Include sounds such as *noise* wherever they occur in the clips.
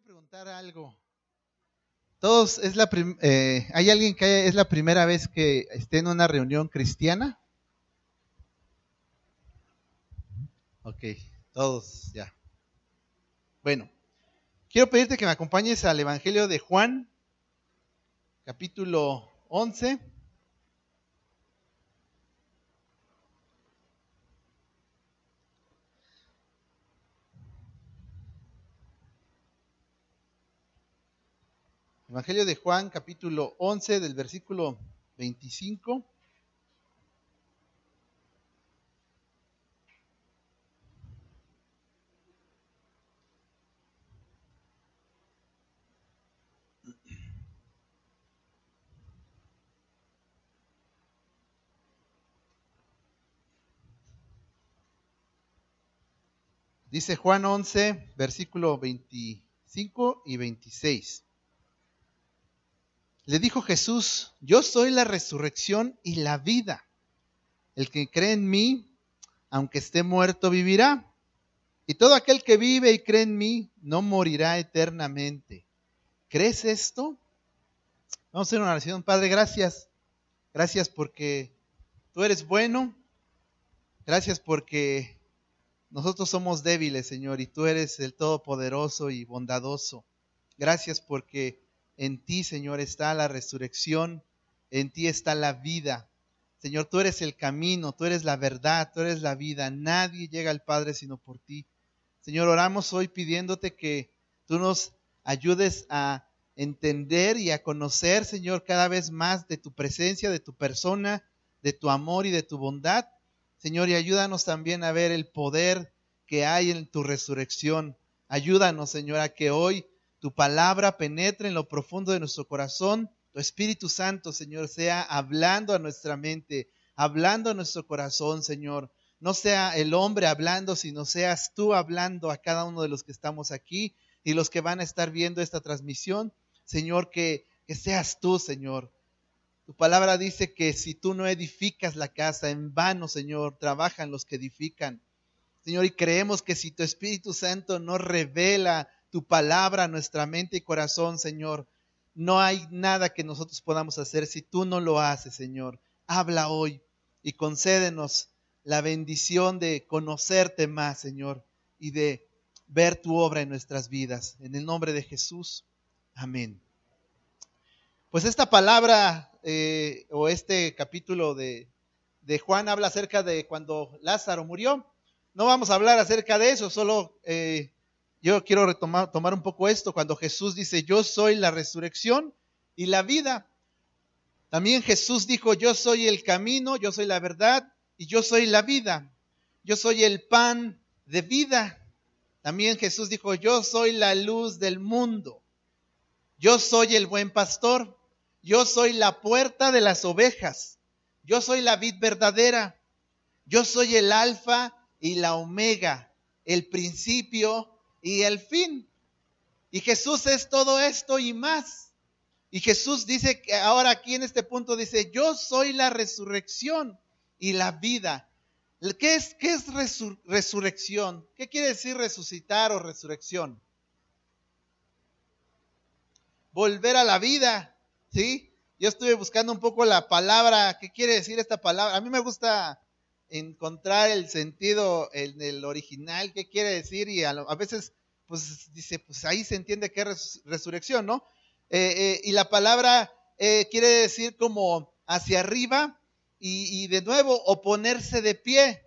quiero preguntar algo. Todos, es la eh, ¿hay alguien que es la primera vez que esté en una reunión cristiana? Ok, todos, ya. Bueno, quiero pedirte que me acompañes al Evangelio de Juan, capítulo 11. Evangelio de Juan, capítulo 11, del versículo 25. Dice Juan 11, versículo 25 y 26. Le dijo Jesús, yo soy la resurrección y la vida. El que cree en mí, aunque esté muerto, vivirá. Y todo aquel que vive y cree en mí, no morirá eternamente. ¿Crees esto? Vamos a hacer una oración. Padre, gracias. Gracias porque tú eres bueno. Gracias porque nosotros somos débiles, Señor, y tú eres el Todopoderoso y bondadoso. Gracias porque en ti, Señor, está la resurrección, en ti está la vida. Señor, tú eres el camino, tú eres la verdad, tú eres la vida. Nadie llega al Padre sino por ti. Señor, oramos hoy pidiéndote que tú nos ayudes a entender y a conocer, Señor, cada vez más de tu presencia, de tu persona, de tu amor y de tu bondad. Señor, y ayúdanos también a ver el poder que hay en tu resurrección. Ayúdanos, Señor, a que hoy tu palabra penetre en lo profundo de nuestro corazón. Tu Espíritu Santo, Señor, sea hablando a nuestra mente, hablando a nuestro corazón, Señor. No sea el hombre hablando, sino seas tú hablando a cada uno de los que estamos aquí y los que van a estar viendo esta transmisión. Señor, que, que seas tú, Señor. Tu palabra dice que si tú no edificas la casa, en vano, Señor, trabajan los que edifican. Señor, y creemos que si tu Espíritu Santo no revela tu palabra nuestra mente y corazón, Señor. No hay nada que nosotros podamos hacer si tú no lo haces, Señor. Habla hoy y concédenos la bendición de conocerte más, Señor, y de ver tu obra en nuestras vidas. En el nombre de Jesús. Amén. Pues esta palabra eh, o este capítulo de, de, Juan habla acerca de cuando Lázaro murió. No vamos a hablar acerca de eso, solo eh, yo quiero retomar tomar un poco esto cuando Jesús dice, yo soy la resurrección y la vida. También Jesús dijo, yo soy el camino, yo soy la verdad y yo soy la vida. Yo soy el pan de vida. También Jesús dijo, yo soy la luz del mundo. Yo soy el buen pastor. Yo soy la puerta de las ovejas. Yo soy la vid verdadera. Yo soy el alfa y la omega, el principio y el fin. Y Jesús es todo esto y más. Y Jesús dice que ahora aquí en este punto dice, yo soy la resurrección y la vida. ¿Qué es, qué es resurrección? ¿Qué quiere decir resucitar o resurrección? Volver a la vida, ¿sí? Yo estuve buscando un poco la palabra, ¿qué quiere decir esta palabra? A mí me gusta encontrar el sentido en el original, qué quiere decir, y a, veces, pues dice, pues ahí se entiende que es resurrección, ¿no? Eh, eh, y la palabra eh, quiere decir como hacia arriba y, y de nuevo, o ponerse de pie,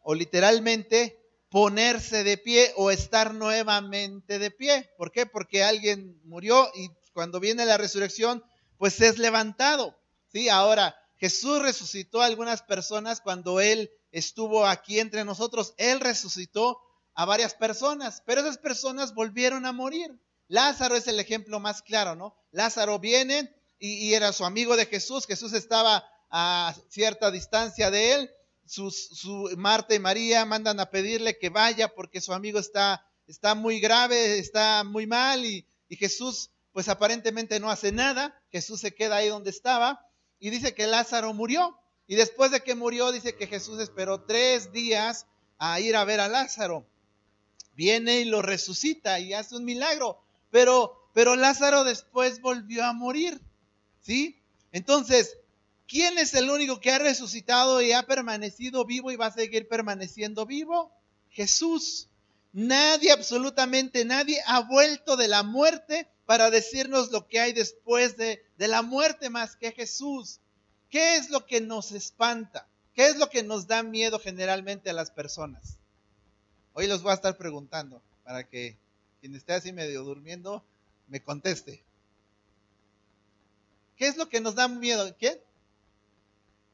o literalmente ponerse de pie o estar nuevamente de pie. ¿Por qué? Porque alguien murió y cuando viene la resurrección, pues es levantado. ¿sí? Ahora, Jesús resucitó a algunas personas cuando Él estuvo aquí entre nosotros. Él resucitó a varias personas, pero esas personas volvieron a morir. Lázaro es el ejemplo más claro, ¿no? Lázaro viene y, era su amigo de Jesús. Jesús estaba a cierta distancia de él. su Marta y María mandan a pedirle que vaya porque su amigo está, está muy grave, está muy mal y, y Jesús pues aparentemente no hace nada. Jesús se queda ahí donde estaba y dice que Lázaro murió. Y después de que murió, dice que Jesús esperó tres días a ir a ver a Lázaro. Viene y lo resucita y hace un milagro. pero, pero Lázaro después volvió a morir. ¿Sí? Entonces, ¿quién es el único que ha resucitado y ha permanecido vivo y va a seguir permaneciendo vivo? Jesús. Nadie, absolutamente nadie, ha vuelto de la muerte para decirnos lo que hay después de, la muerte más que Jesús. ¿Qué es lo que nos espanta? ¿Qué es lo que nos da miedo generalmente a las personas? Hoy los voy a estar preguntando para que quien esté así medio durmiendo me conteste. ¿Qué es lo que nos da miedo? ¿Qué?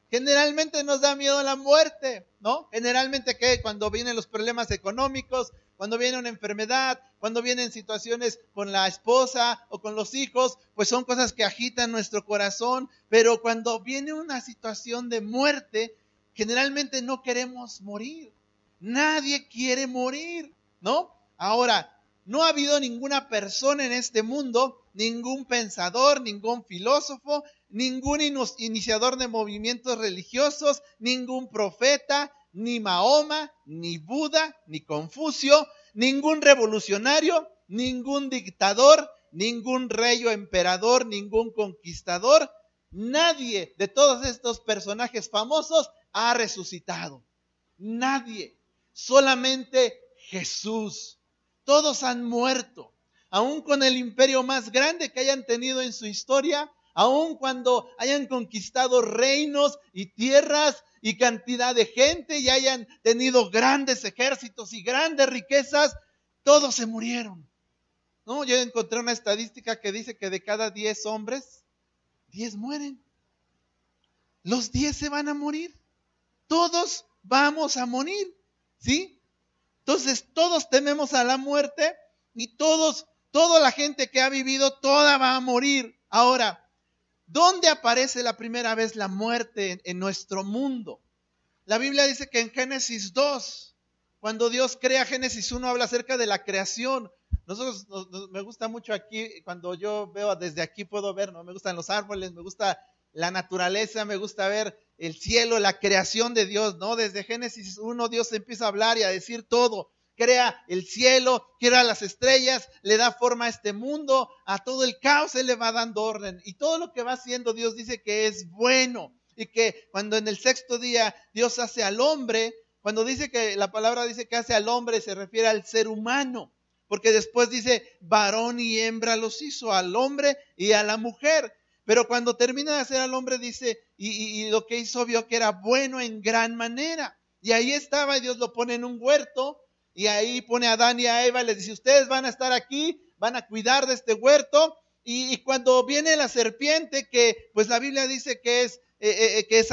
Generalmente nos da miedo la muerte, ¿no? Generalmente que cuando vienen los problemas económicos, cuando viene una enfermedad, cuando vienen situaciones con la esposa o con los hijos, pues son cosas que agitan nuestro corazón, pero cuando viene una situación de muerte, generalmente no queremos morir. Nadie quiere morir, ¿no? Ahora, no ha habido ninguna persona en este mundo, ningún pensador, ningún filósofo, ningún iniciador de movimientos religiosos, ningún profeta, ni Mahoma, ni Buda, ni Confucio, ningún revolucionario, ningún dictador, ningún rey o emperador, ningún conquistador, nadie de todos estos personajes famosos ha resucitado. Nadie, solamente Jesús. Todos han muerto, aun con el imperio más grande que hayan tenido en su historia, aun cuando hayan conquistado reinos y tierras y cantidad de gente y hayan tenido grandes ejércitos y grandes riquezas, todos se murieron. No, yo encontré una estadística que dice que de cada 10 hombres, 10 mueren. Los 10 se van a morir. Todos vamos a morir. ¿Sí? Entonces, todos tememos a la muerte y todos, toda la gente que ha vivido, toda va a morir. Ahora, ¿Dónde aparece la primera vez la muerte en, nuestro mundo? La Biblia dice que en Génesis 2, cuando Dios crea Génesis 1, habla acerca de la creación. Nosotros me gusta mucho aquí, cuando yo veo desde aquí puedo ver, ¿no? Me gustan los árboles, me gusta la naturaleza, me gusta ver el cielo, la creación de Dios, ¿no? Desde Génesis 1 Dios empieza a hablar y a decir todo crea el cielo, crea las estrellas, le da forma a este mundo, a todo el caos Él le va dando orden. Y todo lo que va haciendo Dios dice que es bueno. Y que cuando en el sexto día Dios hace al hombre, cuando dice que la palabra dice que hace al hombre, se refiere al ser humano. Porque después dice, varón y hembra los hizo, al hombre y a la mujer. Pero cuando termina de hacer al hombre, dice, y, y lo que hizo vio que era bueno en gran manera. Y ahí estaba, y Dios lo pone en un huerto, y ahí pone a Adán y a Eva, les dice, ustedes van a estar aquí, van a cuidar de este huerto. Y, cuando viene la serpiente, que pues la Biblia dice que es, eh, eh, eh, que es,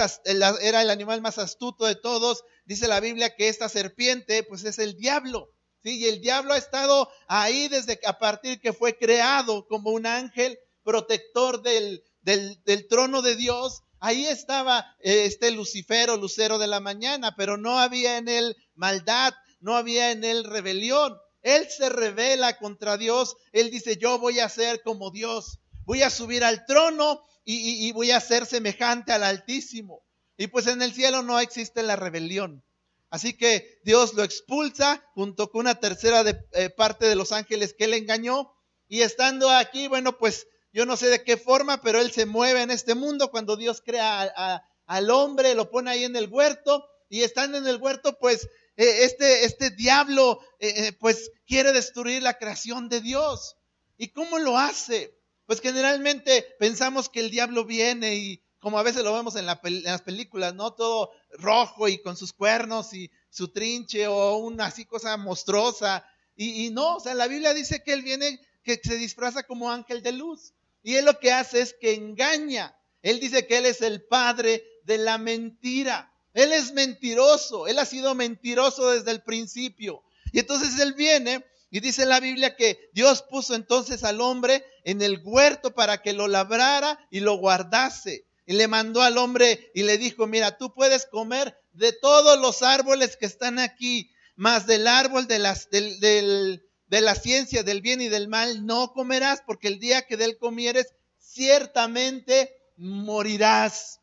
era el animal más astuto de todos, dice la Biblia que esta serpiente pues es el diablo. ¿sí? Y el diablo ha estado ahí desde a partir que fue creado como un ángel protector del, del, del trono de Dios. Ahí estaba este Lucifero, lucero de la mañana, pero no había en él maldad, no había en él rebelión. Él se revela contra Dios. Él dice, yo voy a ser como Dios. Voy a subir al trono y, voy a ser semejante al Altísimo. Y pues en el cielo no existe la rebelión. Así que Dios lo expulsa junto con una tercera de, eh, parte de los ángeles que él engañó. Y estando aquí, bueno, pues yo no sé de qué forma, pero él se mueve en este mundo. Cuando Dios crea al hombre, lo pone ahí en el huerto. Y estando en el huerto, pues este, este diablo eh, eh, pues quiere destruir la creación de Dios. ¿Y cómo lo hace? Pues generalmente pensamos que el diablo viene y como a veces lo vemos en, las películas, ¿no? Todo rojo y con sus cuernos y su trinche o una así cosa monstruosa. Y, y, no, o sea, la Biblia dice que él viene, que se disfraza como ángel de luz. Y él lo que hace es que engaña. Él dice que él es el padre de la mentira. Él es mentiroso, él ha sido mentiroso desde el principio. Y entonces él viene y dice en la Biblia que Dios puso entonces al hombre en el huerto para que lo labrara y lo guardase. Y le mandó al hombre y le dijo, mira, tú puedes comer de todos los árboles que están aquí, más del árbol de, las, de la ciencia del bien y del mal no comerás, porque el día que de él comieres, ciertamente morirás.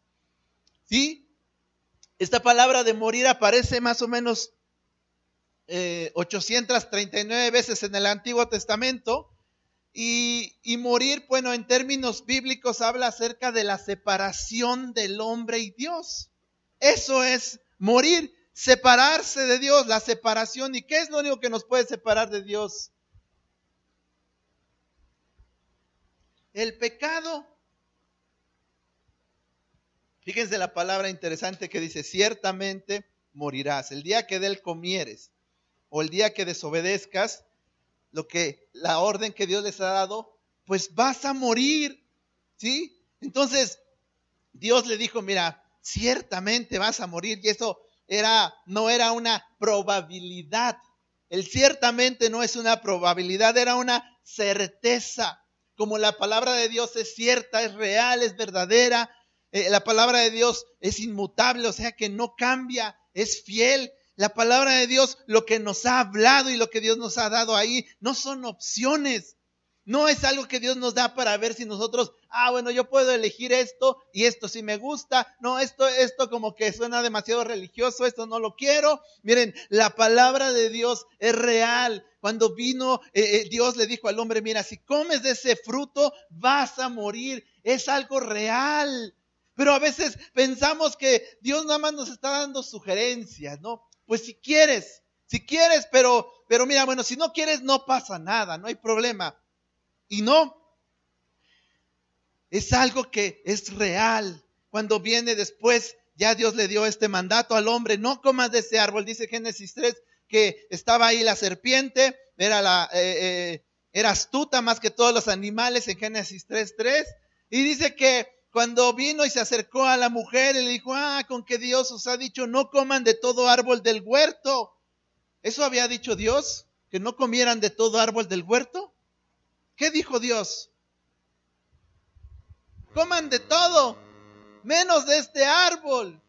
¿Sí? Esta palabra de morir aparece más o menos 839 eh, veces en el Antiguo Testamento Y, y, morir, bueno, en términos bíblicos habla acerca de la separación del hombre y Dios. Eso es morir, separarse de Dios, la separación. ¿Y qué es lo único que nos puede separar de Dios? El pecado. Fíjense la palabra interesante que dice, ciertamente morirás. El día que de él comieres o el día que desobedezcas lo que la orden que Dios les ha dado, pues vas a morir. ¿Sí? Entonces, Dios le dijo, mira, ciertamente vas a morir y eso era no era una probabilidad. El ciertamente no es una probabilidad, era una certeza. Como la palabra de Dios es cierta, es real, es verdadera, eh, la palabra de Dios es inmutable, o sea que no cambia, es fiel. La palabra de Dios, lo que nos ha hablado y lo que Dios nos ha dado ahí, no son opciones. No es algo que Dios nos da para ver si nosotros, ah, bueno, yo puedo elegir esto y esto si me gusta. No, esto, esto como que suena demasiado religioso, esto no lo quiero. Miren, la palabra de Dios es real. Cuando vino, eh, eh, Dios le dijo al hombre, mira, si comes de ese fruto, vas a morir. Es algo real. Pero a veces pensamos que Dios nada más nos está dando sugerencias, ¿no? Pues si quieres, si quieres, pero, pero mira, bueno, si no quieres, no pasa nada, no hay problema. Y no, es algo que es real. Cuando viene después, ya Dios le dio este mandato al hombre, no comas de ese árbol, dice Génesis 3, que estaba ahí la serpiente, era, la, eh, eh, era astuta más que todos los animales en Génesis 3.3, y dice que cuando vino y se acercó a la mujer y le dijo, ah, con que Dios os ha dicho, no coman de todo árbol del huerto. ¿Eso había dicho Dios? ¿Que no comieran de todo árbol del huerto? ¿Qué dijo Dios? Coman de todo, menos de este árbol.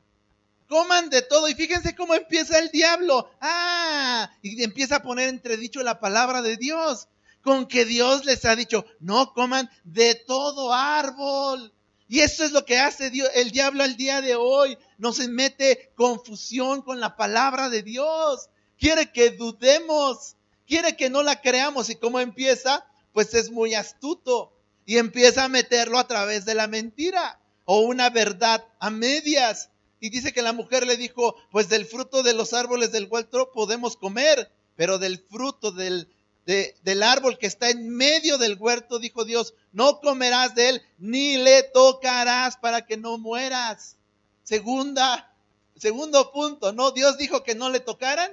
Coman de todo. Y fíjense cómo empieza el diablo. Ah, y empieza a poner entredicho la palabra de Dios. Con que Dios les ha dicho, no coman de todo árbol. Y eso es lo que hace Dios, el diablo al día de hoy. Nos mete confusión con la palabra de Dios. Quiere que dudemos. Quiere que no la creamos. ¿Y cómo empieza? Pues es muy astuto. Y empieza a meterlo a través de la mentira o una verdad a medias. Y dice que la mujer le dijo, pues del fruto de los árboles del huerto podemos comer, pero del fruto del, del árbol que está en medio del huerto, dijo Dios, no comerás de él, ni le tocarás para que no mueras. Segunda, segundo punto, ¿no? Dios dijo que no le tocaran,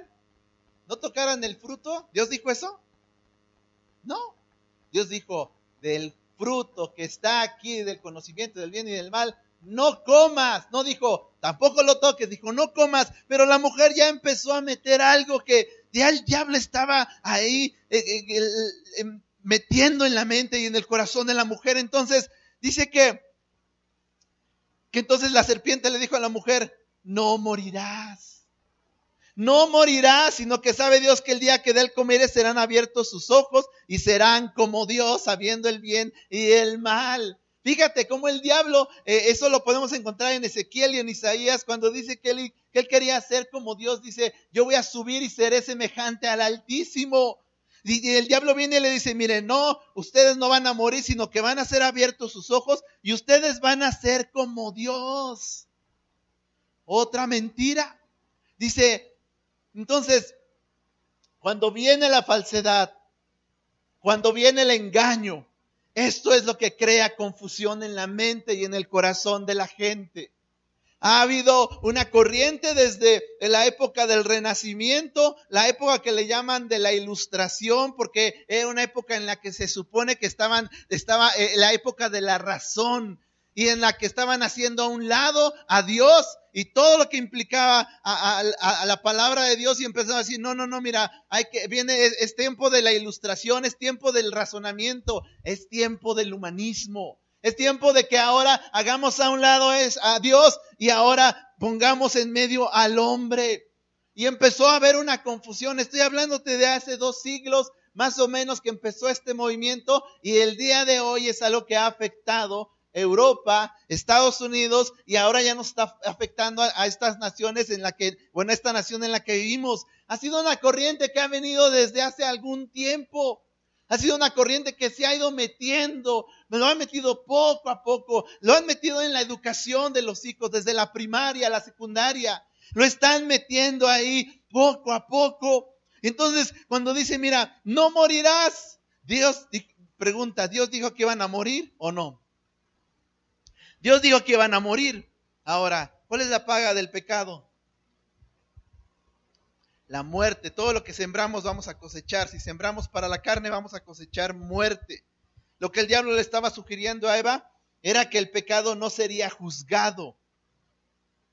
no tocaran el fruto. ¿Dios dijo eso? No. Dios dijo, del fruto que está aquí, del conocimiento del bien y del mal, no comas. No dijo, tampoco lo toques, dijo, no comas. Pero la mujer ya empezó a meter algo que ya el diablo estaba ahí eh, eh, em, metiendo en la mente y en el corazón de la mujer. Entonces dice que, que entonces la serpiente le dijo a la mujer, no morirás. No morirás, sino que sabe Dios que el día que de él comiere serán abiertos sus ojos y serán como Dios, sabiendo el bien y el mal. Fíjate cómo el diablo, eh, eso lo podemos encontrar en Ezequiel y en Isaías, cuando dice que él, que él quería ser como Dios, dice, yo voy a subir y seré semejante al Altísimo. Y el diablo viene y le dice, mire, no, ustedes no van a morir, sino que van a ser abiertos sus ojos y ustedes van a ser como Dios. Otra mentira. Dice, entonces, cuando viene la falsedad, cuando viene el engaño, esto es lo que crea confusión en la mente y en el corazón de la gente. Ha habido una corriente desde la época del Renacimiento, la época que le llaman de la Ilustración, porque era una época en la que se supone que estaban, estaba eh, la época de la razón, y en la que estaban haciendo a un lado a Dios y todo lo que implicaba a, la palabra de Dios y empezaron a decir, no, no, no, mira, hay que, viene, es, tiempo de la ilustración, es tiempo del razonamiento, es tiempo del humanismo, es tiempo de que ahora hagamos a un lado es a Dios y ahora pongamos en medio al hombre. Y empezó a haber una confusión, estoy hablándote de hace dos siglos, más o menos que empezó este movimiento y el día de hoy es algo que ha afectado Europa, Estados Unidos y ahora ya nos está afectando a, estas naciones en la que, bueno, esta nación en la que vivimos. Ha sido una corriente que ha venido desde hace algún tiempo. Ha sido una corriente que se ha ido metiendo, me lo han metido poco a poco, lo han metido en la educación de los hijos, desde la primaria, la secundaria, lo están metiendo ahí poco a poco. Entonces, cuando dice, mira, no morirás, Dios pregunta, ¿Dios dijo que iban a morir o no? Dios dijo que iban a morir. Ahora, ¿cuál es la paga del pecado? La muerte. Todo lo que sembramos vamos a cosechar. Si sembramos para la carne, vamos a cosechar muerte. Lo que el diablo le estaba sugiriendo a Eva era que el pecado no sería juzgado.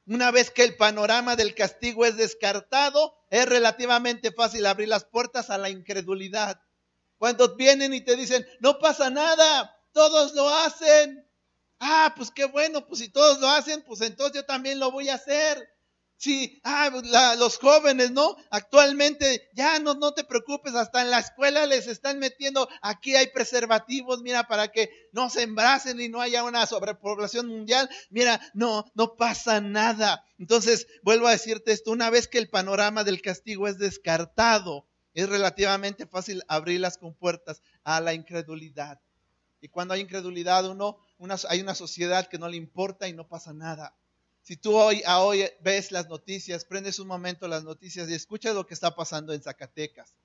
Una vez que el panorama del castigo es descartado, es relativamente fácil abrir las puertas a la incredulidad. Cuando vienen y te dicen, no pasa nada, todos lo hacen, Ah, pues qué bueno, pues si todos lo hacen, pues entonces yo también lo voy a hacer. Sí, ah, pues los jóvenes, ¿no? Actualmente, ya no, no te preocupes, hasta en la escuela les están metiendo, aquí hay preservativos, mira, para que no se embracen y no haya una sobrepoblación mundial. Mira, no, no pasa nada. Entonces, vuelvo a decirte esto, una vez que el panorama del castigo es descartado, es relativamente fácil abrir las compuertas a la incredulidad. Y cuando hay incredulidad, uno hay una sociedad que no le importa y no pasa nada. Si tú hoy, hoy ves las noticias, prendes un momento las noticias y escuchas lo que está pasando en Zacatecas,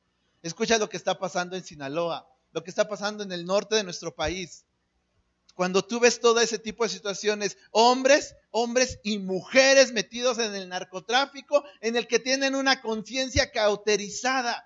escucha lo que está pasando en Sinaloa, lo que está pasando en el norte de nuestro país. Cuando tú ves todo ese tipo de situaciones, hombres, hombres y mujeres metidos en el narcotráfico, en el que tienen una conciencia cauterizada,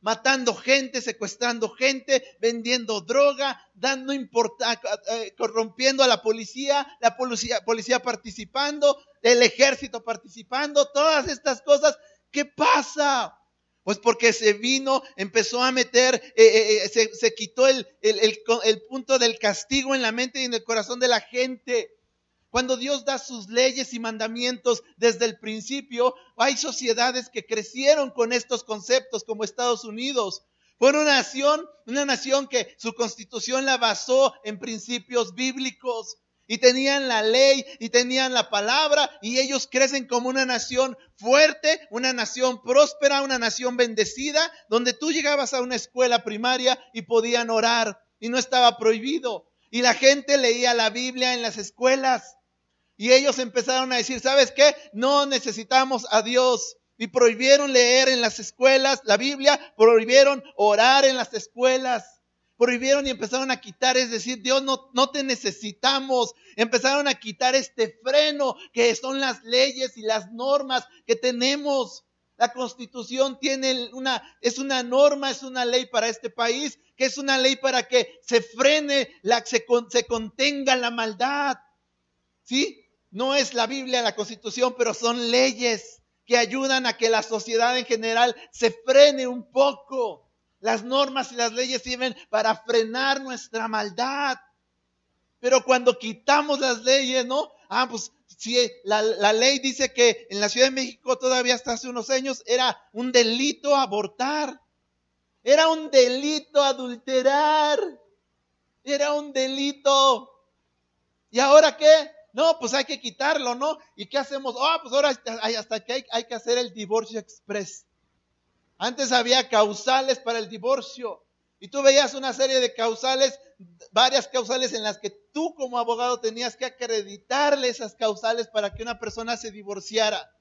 matando gente, secuestrando gente, vendiendo droga, dando importa, eh, corrompiendo a la policía, la policía, policía participando, el ejército participando, todas estas cosas. ¿Qué pasa? Pues porque se vino, empezó a meter, eh, eh, se, se, quitó el, el, el punto del castigo en la mente y en el corazón de la gente. Cuando Dios da sus leyes y mandamientos desde el principio, hay sociedades que crecieron con estos conceptos, como Estados Unidos. Fue una nación, una nación que su constitución la basó en principios bíblicos y tenían la ley y tenían la palabra y ellos crecen como una nación fuerte, una nación próspera, una nación bendecida, donde tú llegabas a una escuela primaria y podían orar y no estaba prohibido. Y la gente leía la Biblia en las escuelas. Y ellos empezaron a decir, ¿sabes qué? No necesitamos a Dios. Y prohibieron leer en las escuelas la Biblia, prohibieron orar en las escuelas, prohibieron y empezaron a quitar, es decir, Dios no, no te necesitamos. Empezaron a quitar este freno que son las leyes y las normas que tenemos. La constitución tiene una, es una norma, es una ley para este país, que es una ley para que se frene, la, se, se contenga la maldad. ¿Sí? No es la Biblia, la Constitución, pero son leyes que ayudan a que la sociedad en general se frene un poco. Las normas y las leyes sirven para frenar nuestra maldad. Pero cuando quitamos las leyes, ¿no? Ah, pues si la, la, ley dice que en la Ciudad de México todavía hasta hace unos años era un delito abortar. Era un delito adulterar. Era un delito. ¿Y ahora qué? No, pues hay que quitarlo, ¿no? ¿Y qué hacemos? Ah, pues ahora hasta que hay, que hacer el divorcio express. Antes había causales para el divorcio. Y tú veías una serie de causales, varias causales en las que tú como abogado tenías que acreditarle esas causales para que una persona se divorciara.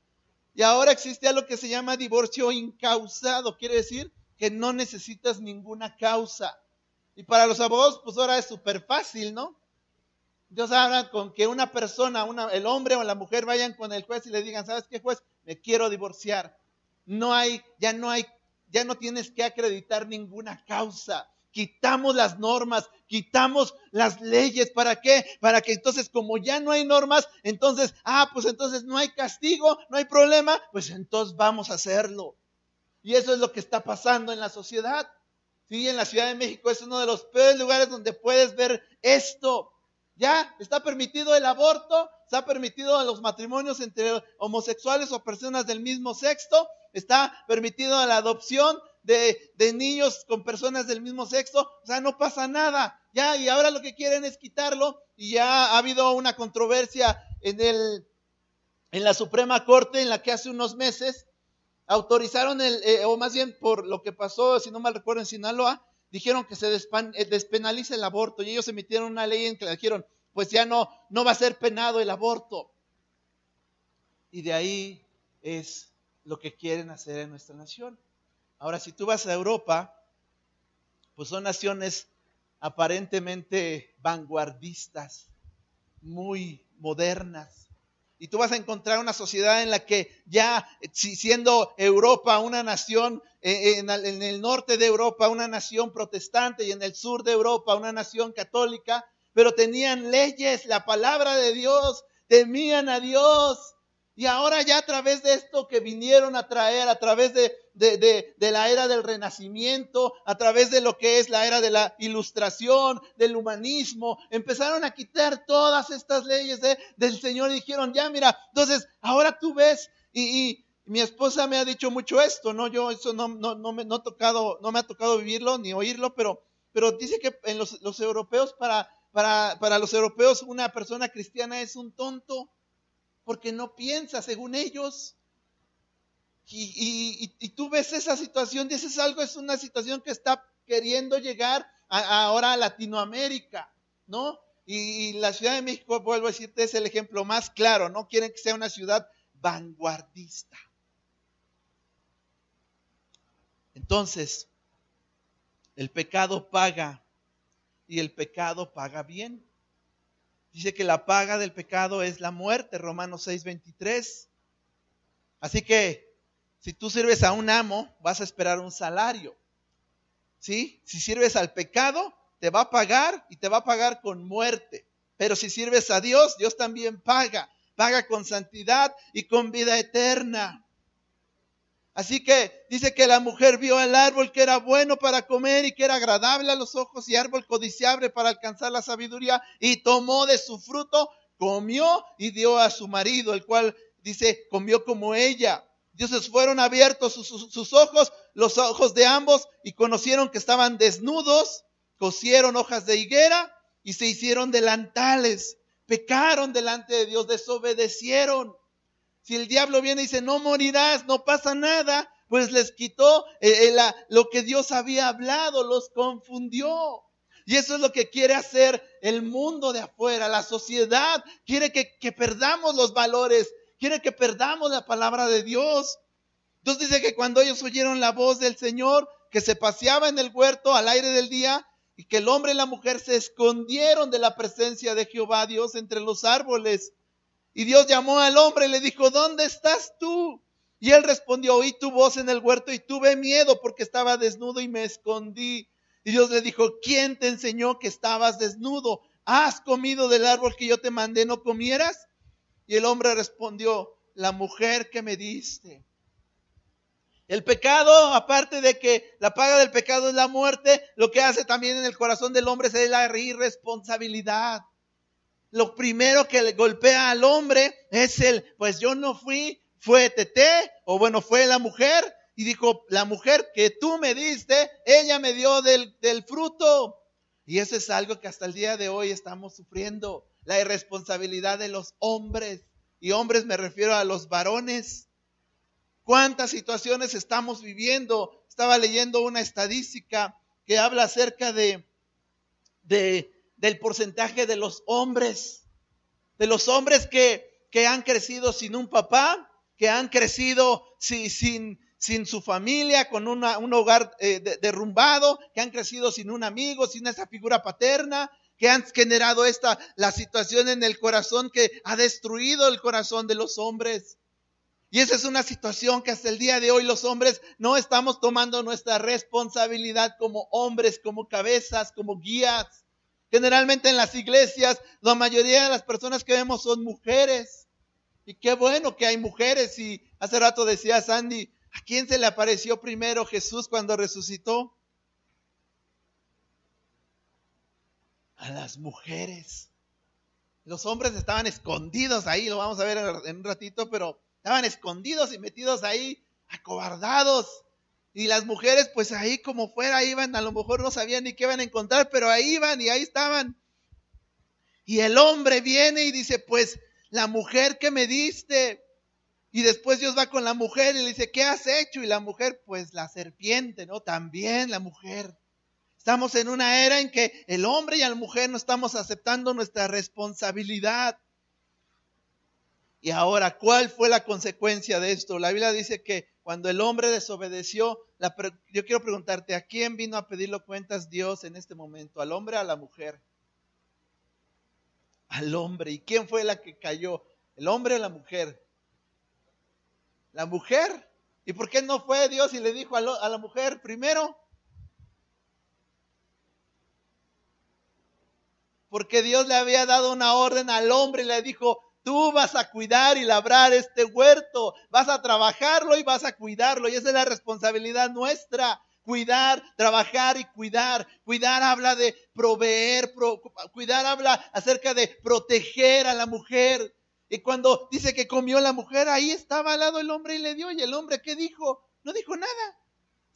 Y ahora existe algo que se llama divorcio incausado. Quiere decir que no necesitas ninguna causa. Y para los abogados, pues ahora es súper fácil, ¿no? Dios habla con que una persona, una, el hombre o la mujer vayan con el juez y le digan, ¿sabes qué juez? Me quiero divorciar. No hay, ya no hay, ya no tienes que acreditar ninguna causa. Quitamos las normas, quitamos las leyes. ¿Para qué? Para que entonces, como ya no hay normas, entonces, ah, pues entonces no hay castigo, no hay problema, pues entonces vamos a hacerlo. Y eso es lo que está pasando en la sociedad. Sí, en la Ciudad de México es uno de los peores lugares donde puedes ver esto. Ya está permitido el aborto, está permitido los matrimonios entre homosexuales o personas del mismo sexo, está permitido la adopción de, de, niños con personas del mismo sexo, o sea, no pasa nada. Ya, y ahora lo que quieren es quitarlo, y ya ha habido una controversia en el en la Suprema Corte en la que hace unos meses autorizaron el, eh, o más bien por lo que pasó, si no mal recuerdo, en Sinaloa, dijeron que se eh, despenalice el aborto y ellos emitieron una ley en que le dijeron, pues ya no, no va a ser penado el aborto. Y de ahí es lo que quieren hacer en nuestra nación. Ahora, si tú vas a Europa, pues son naciones aparentemente vanguardistas, muy modernas. Y tú vas a encontrar una sociedad en la que ya siendo Europa una nación, eh, en el norte de Europa una nación protestante y en el sur de Europa una nación católica, pero tenían leyes, la palabra de Dios, temían a Dios, y ahora ya a través de esto que vinieron a traer, a través de, la era del renacimiento, a través de lo que es la era de la ilustración, del humanismo, empezaron a quitar todas estas leyes del Señor y dijeron, ya mira, entonces ahora tú ves y, mi esposa me ha dicho mucho esto, ¿no? Yo eso no, no, no, me, no, tocado, no me ha tocado vivirlo ni oírlo, pero, pero dice que en los, los europeos, para, para, para los europeos, una persona cristiana es un tonto porque no piensa según ellos. Y, tú ves esa situación, dices algo, es una situación que está queriendo llegar ahora a Latinoamérica, ¿no? Y, la Ciudad de México, vuelvo a decirte, es el ejemplo más claro, no quieren que sea una ciudad vanguardista. Entonces, el pecado paga y el pecado paga bien. Dice que la paga del pecado es la muerte, Romanos 6:23. Así que si tú sirves a un amo, vas a esperar un salario. ¿Sí? Si sirves al pecado, te va a pagar y te va a pagar con muerte. Pero si sirves a Dios, Dios también paga. Paga con santidad y con vida eterna. Así que dice que la mujer vio el árbol que era bueno para comer y que era agradable a los ojos y árbol codiciable para alcanzar la sabiduría y tomó de su fruto, comió y dio a su marido, el cual dice, comió como ella. Dioses fueron abiertos sus, ojos, los ojos de ambos, y conocieron que estaban desnudos, cosieron hojas de higuera y se hicieron delantales. Pecaron delante de Dios, desobedecieron. Si el diablo viene y dice, no morirás, no pasa nada, pues les quitó eh, eh, lo que Dios había hablado, los confundió. Y eso es lo que quiere hacer el mundo de afuera, la sociedad. Quiere que, que perdamos los valores, quiere que perdamos la palabra de Dios. Entonces dice que cuando ellos oyeron la voz del Señor, que se paseaba en el huerto al aire del día, y que el hombre y la mujer se escondieron de la presencia de Jehová Dios entre los árboles. Y Dios llamó al hombre y le dijo, ¿dónde estás tú? Y él respondió, oí tu voz en el huerto y tuve miedo porque estaba desnudo y me escondí. Y Dios le dijo, ¿quién te enseñó que estabas desnudo? ¿Has comido del árbol que yo te mandé no comieras? Y el hombre respondió, la mujer que me diste. El pecado, aparte de que la paga del pecado es la muerte, lo que hace también en el corazón del hombre es la irresponsabilidad lo primero que le golpea al hombre es el, pues yo no fui, fue Tete, o bueno, fue la mujer, y dijo, la mujer que tú me diste, ella me dio del, fruto. Y eso es algo que hasta el día de hoy estamos sufriendo, la irresponsabilidad de los hombres. Y hombres me refiero a los varones. ¿Cuántas situaciones estamos viviendo? Estaba leyendo una estadística que habla acerca de, de del porcentaje de los hombres, de los hombres que, que han crecido sin un papá, que han crecido sin, sin, sin su familia, con una, un hogar eh, derrumbado, que han crecido sin un amigo, sin esa figura paterna, que han generado esta, la situación en el corazón que ha destruido el corazón de los hombres. Y esa es una situación que hasta el día de hoy los hombres no estamos tomando nuestra responsabilidad como hombres, como cabezas, como guías. Generalmente en las iglesias, la mayoría de las personas que vemos son mujeres. Y qué bueno que hay mujeres. Y hace rato decía Sandy, ¿a quién se le apareció primero Jesús cuando resucitó? A las mujeres. Los hombres estaban escondidos ahí, lo vamos a ver en un ratito, pero estaban escondidos y metidos ahí, acobardados. Y las mujeres, pues ahí como fuera iban, a lo mejor no sabían ni qué iban a encontrar, pero ahí iban y ahí estaban. Y el hombre viene y dice, pues la mujer que me diste. Y después Dios va con la mujer y le dice, ¿qué has hecho? Y la mujer, pues la serpiente, ¿no? También la mujer. Estamos en una era en que el hombre y la mujer no estamos aceptando nuestra responsabilidad. Y ahora, ¿cuál fue la consecuencia de esto? La Biblia dice que cuando el hombre desobedeció, yo quiero preguntarte, ¿a quién vino a pedirlo cuentas Dios en este momento? ¿Al hombre o a la mujer? Al hombre. ¿Y quién fue la que cayó? ¿El hombre o la mujer? La mujer. ¿Y por qué no fue Dios y le dijo a, a la mujer primero? Porque Dios le había dado una orden al hombre y le dijo, Tú vas a cuidar y labrar este huerto, vas a trabajarlo y vas a cuidarlo. Y esa es la responsabilidad nuestra. Cuidar, trabajar y cuidar. Cuidar habla de proveer, cuidar habla acerca de proteger a la mujer. Y cuando dice que comió la mujer, ahí estaba al lado el hombre y le dio. ¿Y el hombre qué dijo? No dijo nada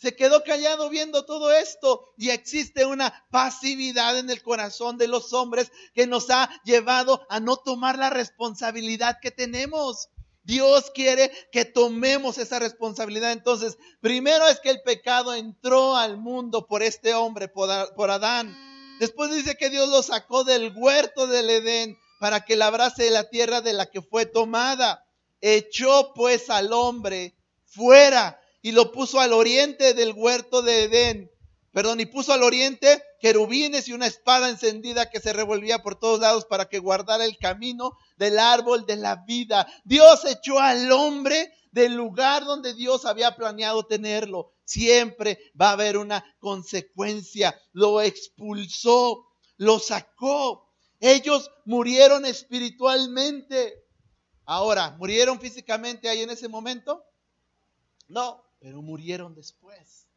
se quedó callado viendo todo esto y existe una pasividad en el corazón de los hombres que nos ha llevado a no tomar la responsabilidad que tenemos. Dios quiere que tomemos esa responsabilidad. Entonces, primero es que el pecado entró al mundo por este hombre, por Adán. Después dice que Dios lo sacó del huerto del Edén para que labrase la tierra de la que fue tomada. Echó pues al hombre fuera y lo puso al oriente del huerto de Edén. Perdón, y puso al oriente querubines y una espada encendida que se revolvía por todos lados para que guardara el camino del árbol de la vida. Dios echó al hombre del lugar donde Dios había planeado tenerlo. Siempre va a haber una consecuencia. Lo expulsó, lo sacó. Ellos murieron espiritualmente. Ahora, ¿murieron físicamente ahí en ese momento? No, pero murieron después.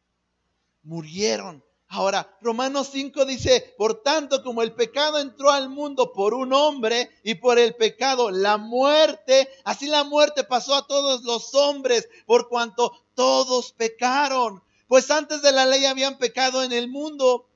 Murieron. Ahora, Romanos 5 dice, por tanto como el pecado entró al mundo por un hombre y por el pecado la muerte, así la muerte pasó a todos los hombres por cuanto todos pecaron. Pues antes de la ley habían pecado en el mundo.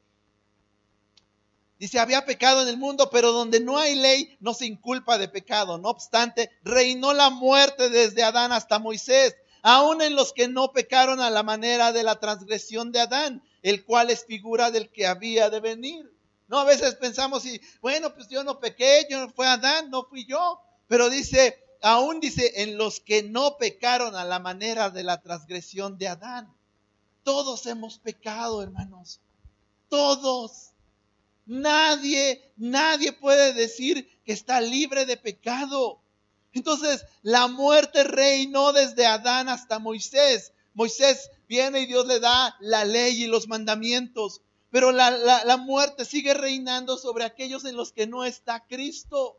Dice, había pecado en el mundo, pero donde no hay ley no se inculpa de pecado. No obstante, reinó la muerte desde Adán hasta Moisés aun en los que no pecaron a la manera de la transgresión de Adán, el cual es figura del que había de venir. No, a veces pensamos y, bueno, pues yo no pequé, yo no fue Adán, no fui yo. Pero dice, aún dice, en los que no pecaron a la manera de la transgresión de Adán. Todos hemos pecado, hermanos. Todos. Nadie, nadie puede decir que está libre de pecado. Entonces, la muerte reinó desde Adán hasta Moisés. Moisés viene y Dios le da la ley y los mandamientos, pero la, muerte sigue reinando sobre aquellos en los que no está Cristo.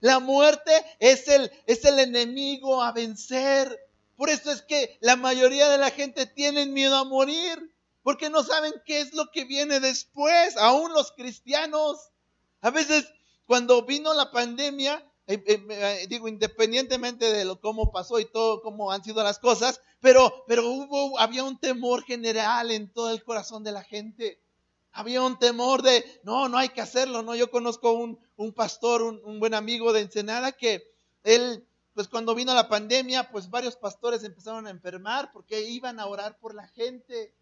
La muerte es el, es el enemigo a vencer. Por eso es que la mayoría de la gente tiene miedo a morir, porque no saben qué es lo que viene después, aún los cristianos. A veces, cuando vino la pandemia, eh, eh, eh, digo, independientemente de lo, cómo pasó y todo, cómo han sido las cosas, pero, pero hubo, había un temor general en todo el corazón de la gente. Había un temor de, no, no hay que hacerlo, ¿no? Yo conozco un, un pastor, un, un, buen amigo de Ensenada, que él, pues cuando vino la pandemia, pues varios pastores empezaron a enfermar porque iban a orar por la gente.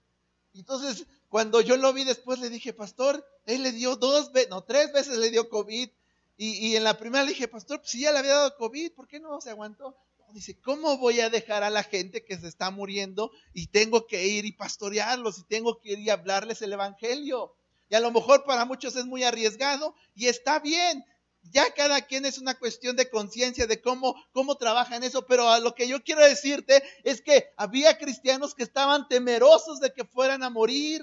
Entonces, cuando yo lo vi después, le dije, pastor, él le dio dos veces, no, tres veces le dio COVID y, en la primera le dije, pastor, pues si ya le había dado COVID, ¿por qué no se aguantó? dice, ¿cómo voy a dejar a la gente que se está muriendo y tengo que ir y pastorearlos y tengo que ir y hablarles el Evangelio? Y a lo mejor para muchos es muy arriesgado y está bien. Ya cada quien es una cuestión de conciencia de cómo, cómo trabaja en eso, pero a lo que yo quiero decirte es que había cristianos que estaban temerosos de que fueran a morir.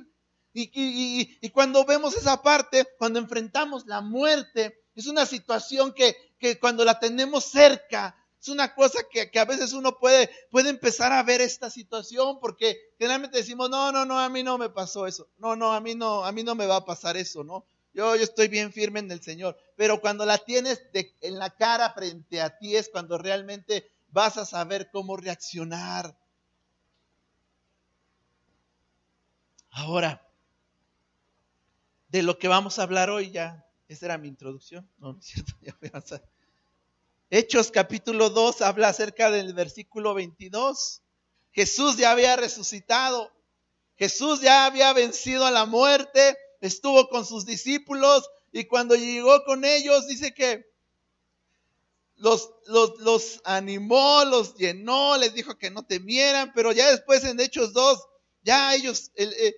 Y, y cuando vemos esa parte, cuando enfrentamos la muerte, es una situación que, cuando la tenemos cerca, es una cosa que, a veces uno puede, puede empezar a ver esta situación porque generalmente decimos, no, no, no, a mí no me pasó eso. No, no, a mí no, a mí no me va a pasar eso, ¿no? Yo, yo estoy bien firme en el Señor. Pero cuando la tienes en la cara frente a ti es cuando realmente vas a saber cómo reaccionar. Ahora, de lo que vamos a hablar hoy ya esa era mi introducción. No, no es cierto, *laughs* ya voy a avanzar. Hechos capítulo 2 habla acerca del versículo 22. Jesús ya había resucitado. Jesús ya había vencido a la muerte estuvo con sus discípulos y cuando llegó con ellos, dice que los, los, animó, los llenó, les dijo que no temieran, pero ya después en Hechos 2, ya ellos, eh,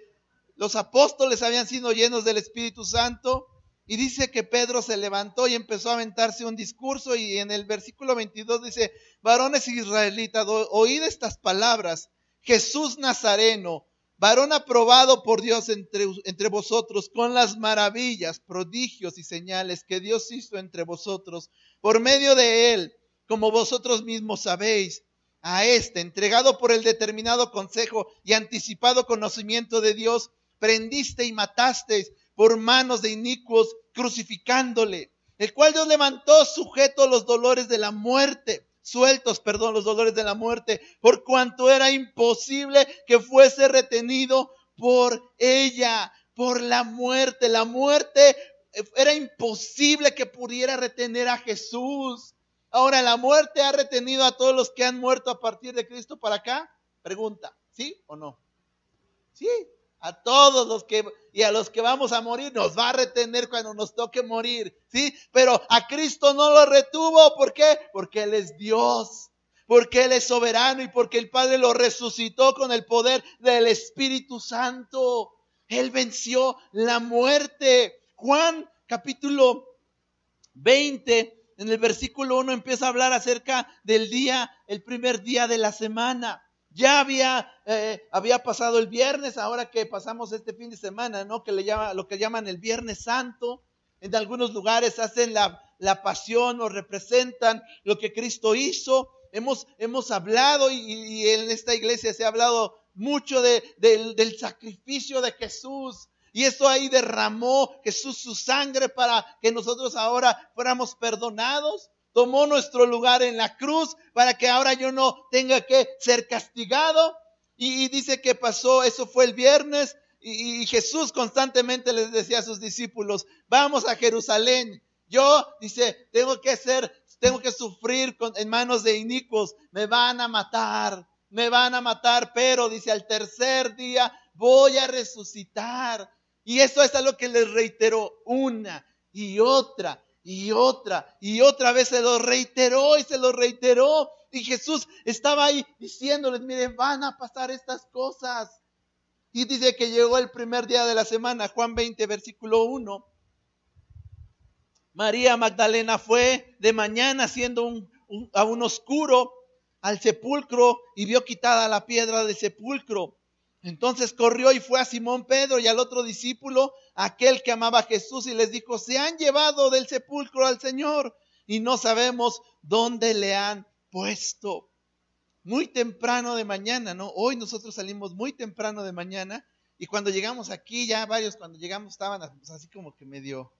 los apóstoles habían sido llenos del Espíritu Santo. Y dice que Pedro se levantó y empezó a aventarse un discurso y en el versículo 22 dice, varones israelitas, oíd estas palabras, Jesús Nazareno, varón aprobado por Dios entre, entre, vosotros con las maravillas, prodigios y señales que Dios hizo entre vosotros por medio de él, como vosotros mismos sabéis, a este, entregado por el determinado consejo y anticipado conocimiento de Dios, prendiste y matasteis por manos de inicuos, crucificándole, el cual Dios levantó sujeto a los dolores de la muerte sueltos, perdón, los dolores de la muerte, por cuanto era imposible que fuese retenido por ella, por la muerte. La muerte era imposible que pudiera retener a Jesús. Ahora, ¿la muerte ha retenido a todos los que han muerto a partir de Cristo para acá? Pregunta, ¿sí o no? Sí, a todos los que y a los que vamos a morir nos va a retener cuando nos toque morir, ¿sí? Pero a Cristo no lo retuvo, ¿por qué? Porque Él es Dios, porque Él es soberano y porque el Padre lo resucitó con el poder del Espíritu Santo. Él venció la muerte. Juan capítulo 20, en el versículo 1 empieza a hablar acerca del día, el primer día de la semana. Ya había, eh, había pasado el viernes, ahora que pasamos este fin de semana, ¿no? Que le llama, lo que llaman el Viernes Santo. En algunos lugares hacen la, la pasión o representan lo que Cristo hizo. Hemos, hemos hablado y, en esta iglesia se ha hablado mucho de, del sacrificio de Jesús. Y eso ahí derramó Jesús su sangre para que nosotros ahora fuéramos perdonados tomó nuestro lugar en la cruz para que ahora yo no tenga que ser castigado. Y, dice que pasó, eso fue el viernes, y, Jesús constantemente les decía a sus discípulos, vamos a Jerusalén. Yo, dice, tengo que ser, tengo que sufrir en manos de inicuos, me van a matar, me van a matar, pero dice, al tercer día voy a resucitar. Y eso es algo que les reiteró una y otra y otra y otra vez se lo reiteró y se lo reiteró. Y Jesús estaba ahí diciéndoles, miren, van a pasar estas cosas. Y dice que llegó el primer día de la semana, Juan 20, versículo 1. María Magdalena fue de mañana siendo un, a un oscuro al sepulcro y vio quitada la piedra del sepulcro. Entonces corrió y fue a Simón Pedro y al otro discípulo, aquel que amaba a Jesús, y les dijo, se han llevado del sepulcro al Señor y no sabemos dónde le han puesto. Muy temprano de mañana, ¿no? Hoy nosotros salimos muy temprano de mañana y cuando llegamos aquí, ya varios cuando llegamos estaban así como que medio,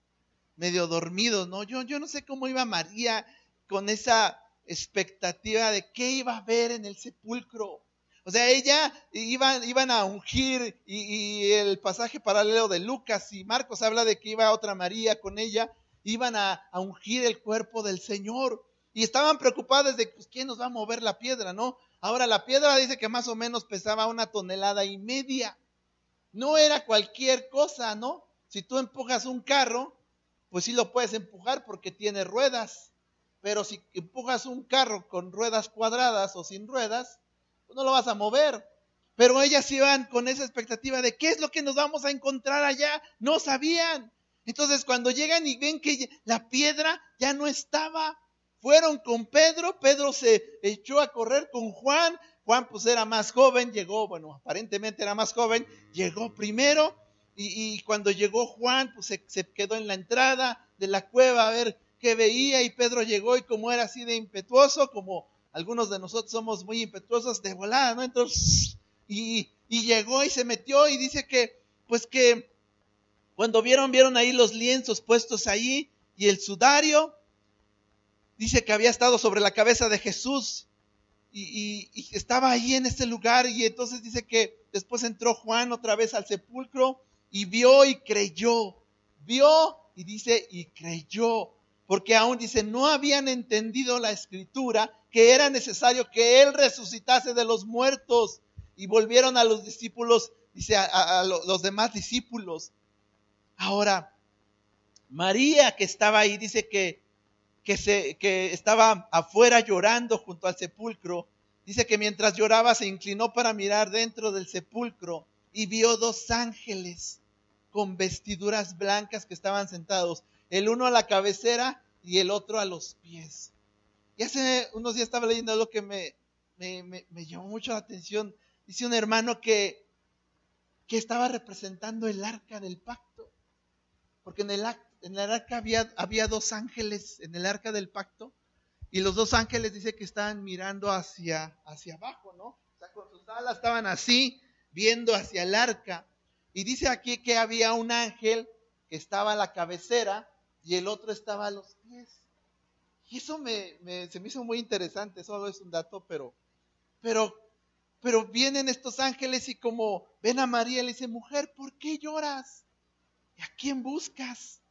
medio dormidos, ¿no? Yo, yo no sé cómo iba María con esa expectativa de qué iba a ver en el sepulcro. O sea, ella iban, iban a ungir y, el pasaje paralelo de Lucas y Marcos habla de que iba otra María con ella, iban a, ungir el cuerpo del Señor y estaban preocupadas de pues, quién nos va a mover la piedra, ¿no? Ahora la piedra dice que más o menos pesaba una tonelada y media. No era cualquier cosa, ¿no? Si tú empujas un carro, pues sí lo puedes empujar porque tiene ruedas. Pero si empujas un carro con ruedas cuadradas o sin ruedas, no lo vas a mover. Pero ellas iban con esa expectativa de qué es lo que nos vamos a encontrar allá. No sabían. Entonces cuando llegan y ven que la piedra ya no estaba, fueron con Pedro, Pedro se echó a correr con Juan, Juan pues era más joven, llegó, bueno, aparentemente era más joven, llegó primero y, cuando llegó Juan pues se, se, quedó en la entrada de la cueva a ver qué veía y Pedro llegó y como era así de impetuoso, como algunos de nosotros somos muy impetuosos de volada, ¿no? Entonces, y, llegó y se metió y dice que, pues que cuando vieron, vieron ahí los lienzos puestos ahí y el sudario, dice que había estado sobre la cabeza de Jesús y, y, estaba ahí en ese lugar y entonces dice que después entró Juan otra vez al sepulcro y vio y creyó, vio y dice y creyó, porque aún dice, no habían entendido la escritura que era necesario que Él resucitase de los muertos. Y volvieron a los discípulos, dice, a, los demás discípulos. Ahora, María que estaba ahí, dice que, que, se, que estaba afuera llorando junto al sepulcro. Dice que mientras lloraba se inclinó para mirar dentro del sepulcro y vio dos ángeles con vestiduras blancas que estaban sentados, el uno a la cabecera y el otro a los pies. Y hace unos días estaba leyendo lo que me, me, llamó mucho la atención. Dice un hermano que, que estaba representando el arca del pacto. Porque en el, en el arca había, había dos ángeles, en el arca del pacto. Y los dos ángeles dice que estaban mirando hacia, hacia abajo, ¿no? O sea, con sus alas estaban así, viendo hacia el arca. Y dice aquí que había un ángel que estaba a la cabecera y el otro estaba a los pies. Y eso me, se me hizo muy interesante, solo es un dato, pero, pero, pero vienen estos ángeles y como ven a María le dicen, mujer, ¿por qué lloras? ¿Y a quién buscas?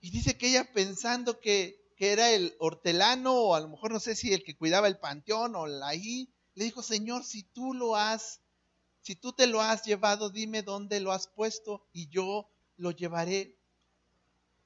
Y dice que ella pensando que, que era el hortelano, o a lo mejor no sé si el que cuidaba el panteón o la ahí, le dijo, Señor, si tú lo has, si tú te lo has llevado, dime dónde lo has puesto y yo lo llevaré.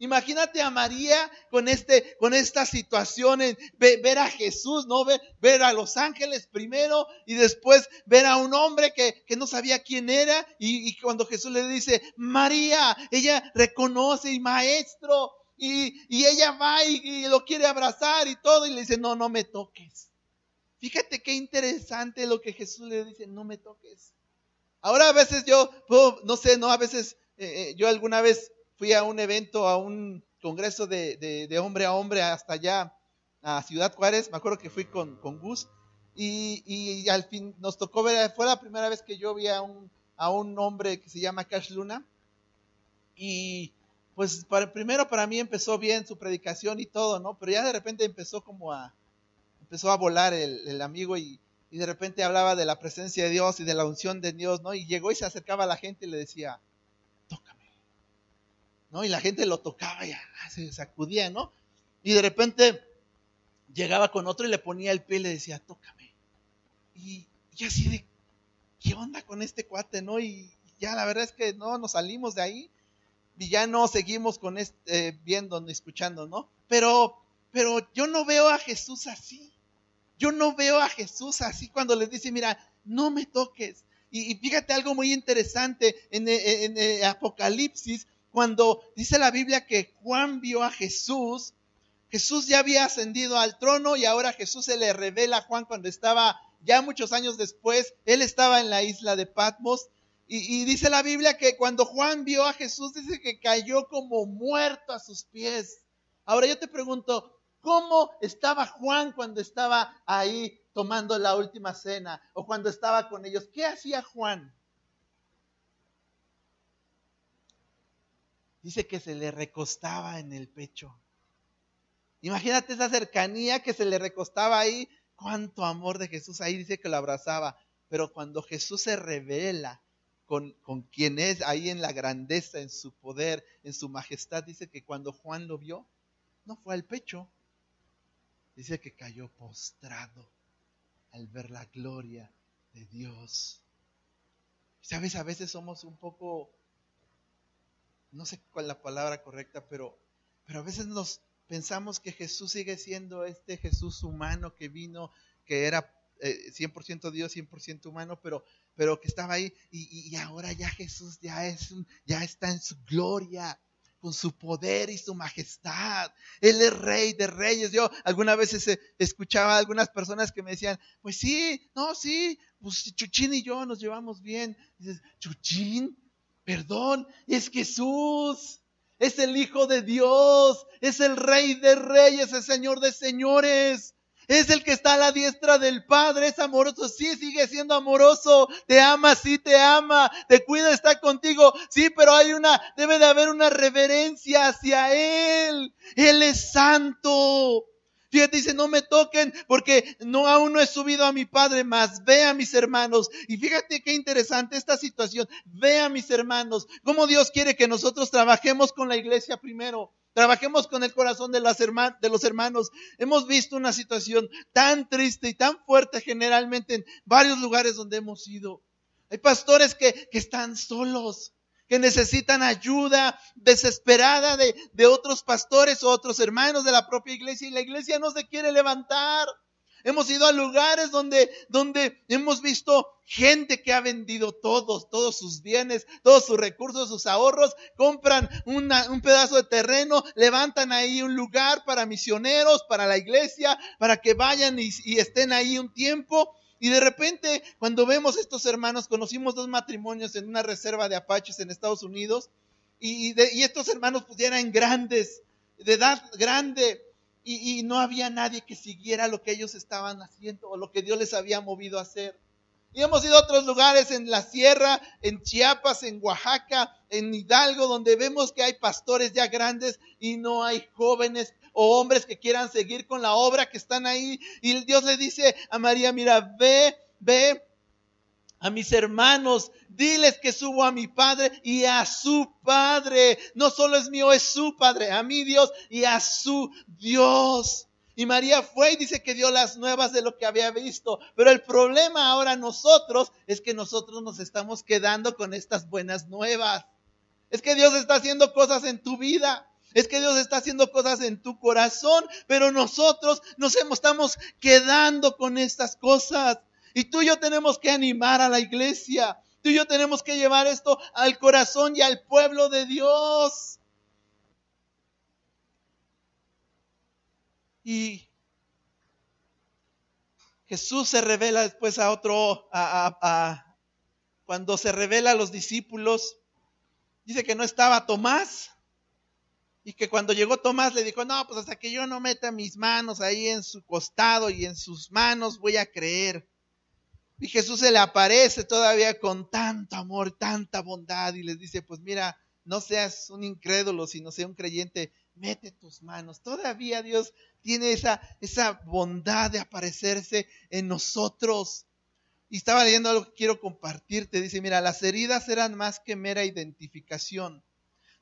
Imagínate a María con, este, con esta situación, en ver, a Jesús, ¿no? Ver, ver, a los ángeles primero y después ver a un hombre que, que no sabía quién era y, cuando Jesús le dice, María, ella reconoce y maestro y, y ella va y, y, lo quiere abrazar y todo y le dice, no, no me toques. Fíjate qué interesante lo que Jesús le dice, no me toques. Ahora a veces yo, no sé, no, a veces eh, eh, yo alguna vez fui a un evento, a un congreso de, hombre a hombre hasta allá, a Ciudad Juárez. Me acuerdo que fui con, con Gus. Y, al fin nos tocó ver, fue la primera vez que yo vi a un, a un hombre que se llama Cash Luna. Y pues para, primero para mí empezó bien su predicación y todo, ¿no? Pero ya de repente empezó como a, empezó a volar el, el amigo y, y de repente hablaba de la presencia de Dios y de la unción de Dios, ¿no? Y llegó y se acercaba a la gente y le decía, Y la gente lo tocaba y ah, se sacudía, ¿no? Y de repente llegaba con otro y le ponía el pie y le decía, tócame. Y, así de, ¿qué onda con este cuate, no? Y ya la verdad es que no nos salimos de ahí y ya no seguimos con este, eh, viendo, escuchando, ¿no? Pero, pero yo no veo a Jesús así. Yo no veo a Jesús así cuando le dice, mira, no me toques. Y, fíjate algo muy interesante en, en Apocalipsis, cuando dice la Biblia que Juan vio a Jesús, Jesús ya había ascendido al trono y ahora Jesús se le revela a Juan cuando estaba ya muchos años después, él estaba en la isla de Patmos y, dice la Biblia que cuando Juan vio a Jesús dice que cayó como muerto a sus pies. Ahora yo te pregunto, ¿cómo estaba Juan cuando estaba ahí tomando la última cena o cuando estaba con ellos? ¿Qué hacía Juan? Dice que se le recostaba en el pecho. Imagínate esa cercanía que se le recostaba ahí, cuánto amor de Jesús ahí dice que lo abrazaba. Pero cuando Jesús se revela con, con quien es ahí en la grandeza, en su poder, en su majestad, dice que cuando Juan lo vio, no fue al pecho, dice que cayó postrado al ver la gloria de Dios. Sabes, a veces somos un poco no sé cuál es la palabra correcta, pero, pero a veces nos pensamos que Jesús sigue siendo este Jesús humano que vino, que era 100% eh, Dios, 100% humano, pero, pero que estaba ahí y, ahora ya Jesús ya, es ya está en su gloria con su poder y su majestad. Él es rey de reyes. Yo algunas veces escuchaba a algunas personas que me decían, pues sí, no, sí, pues Chuchín y yo nos llevamos bien. dices, Chuchín, Perdón, es Jesús. Es el Hijo de Dios. Es el Rey de Reyes, el Señor de Señores. Es el que está a la diestra del Padre, es amoroso, sí, sigue siendo amoroso, te ama, sí, te ama, te cuida, está contigo, sí, pero hay una, debe de haber una reverencia hacia Él. Él es santo. Fíjate, dice, no me toquen porque no aún no he subido a mi Padre, más ve a mis hermanos. Y fíjate qué interesante esta situación. Ve a mis hermanos. Cómo Dios quiere que nosotros trabajemos con la iglesia primero. Trabajemos con el corazón de, las de los hermanos. Hemos visto una situación tan triste y tan fuerte generalmente en varios lugares donde hemos ido. Hay pastores que, que están solos que necesitan ayuda desesperada de, de otros pastores o otros hermanos de la propia iglesia y la iglesia no se quiere levantar. Hemos ido a lugares donde, donde hemos visto gente que ha vendido todos, todos sus bienes, todos sus recursos, sus ahorros, compran un pedazo de terreno, levantan ahí un lugar para misioneros, para la iglesia, para que vayan y estén ahí un tiempo y de repente, cuando vemos estos hermanos, conocimos dos matrimonios en una reserva de apaches en Estados Unidos, y, estos hermanos pues eran grandes, de edad grande, y, y, no había nadie que siguiera lo que ellos estaban haciendo o lo que Dios les había movido a hacer. Y hemos ido a otros lugares en la sierra, en Chiapas, en Oaxaca, en Hidalgo, donde vemos que hay pastores ya grandes y no hay jóvenes o hombres que quieran seguir con la obra que están ahí. Y Dios le dice a María, mira, ve, ve a mis hermanos, diles que subo a mi Padre y a su Padre. No solo es mío, es su Padre, a mi Dios y a su Dios. Y María fue y dice que dio las nuevas de lo que había visto. Pero el problema ahora nosotros es que nosotros nos estamos quedando con estas buenas nuevas. Es que Dios está haciendo cosas en tu vida. Es que Dios está haciendo cosas en tu corazón, pero nosotros nos estamos quedando con estas cosas. Y tú y yo tenemos que animar a la iglesia. Tú y yo tenemos que llevar esto al corazón y al pueblo de Dios. Y Jesús se revela después a otro, cuando se revela a los discípulos, dice que no estaba Tomás, y que cuando llegó Tomás le dijo, no, pues hasta que yo no meta mis manos ahí en su costado y en sus manos voy a creer. Y Jesús se le aparece todavía con tanto amor, tanta bondad y les dice, pues mira, no seas un incrédulo, sino sea un creyente, mete tus manos. Todavía Dios tiene esa, esa bondad de aparecerse en nosotros. Y estaba leyendo algo que quiero compartirte. Dice, mira, las heridas eran más que mera identificación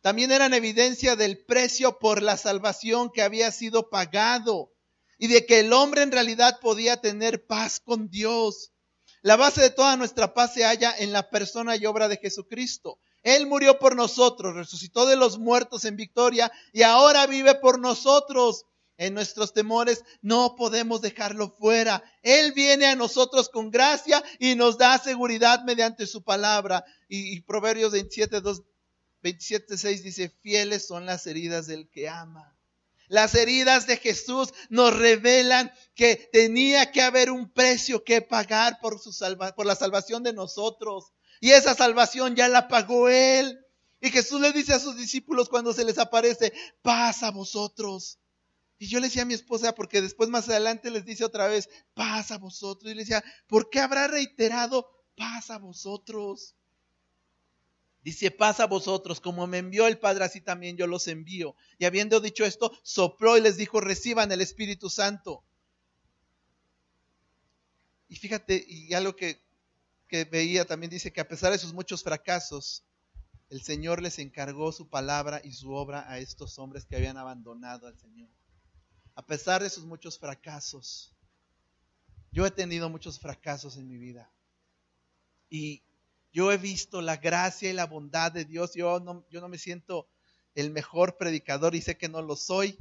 también eran evidencia del precio por la salvación que había sido pagado y de que el hombre en realidad podía tener paz con Dios. La base de toda nuestra paz se halla en la persona y obra de Jesucristo. Él murió por nosotros, resucitó de los muertos en victoria y ahora vive por nosotros. En nuestros temores no podemos dejarlo fuera. Él viene a nosotros con gracia y nos da seguridad mediante su palabra. Y, Proverbios 27, 2 27.6 dice, fieles son las heridas del que ama. Las heridas de Jesús nos revelan que tenía que haber un precio que pagar por, la salvación de nosotros. Y esa salvación ya la pagó Él. Y Jesús le dice a sus discípulos cuando se les aparece, paz a vosotros. Y yo le decía a mi esposa, porque después más adelante les dice otra vez, paz a vosotros. Y le decía, ¿por qué habrá reiterado paz a vosotros? Dice, paz a vosotros, como me envió el Padre, así también yo los envío. Y habiendo dicho esto, sopló y les dijo, reciban el Espíritu Santo. Y fíjate, y algo que, que veía también dice que a pesar de sus muchos fracasos, el Señor les encargó su palabra y su obra a estos hombres que habían abandonado al Señor. A pesar de sus muchos fracasos, yo he tenido muchos fracasos en mi vida. Y yo he visto la gracia y la bondad de Dios. Yo no, yo no me siento el mejor predicador y sé que no lo soy.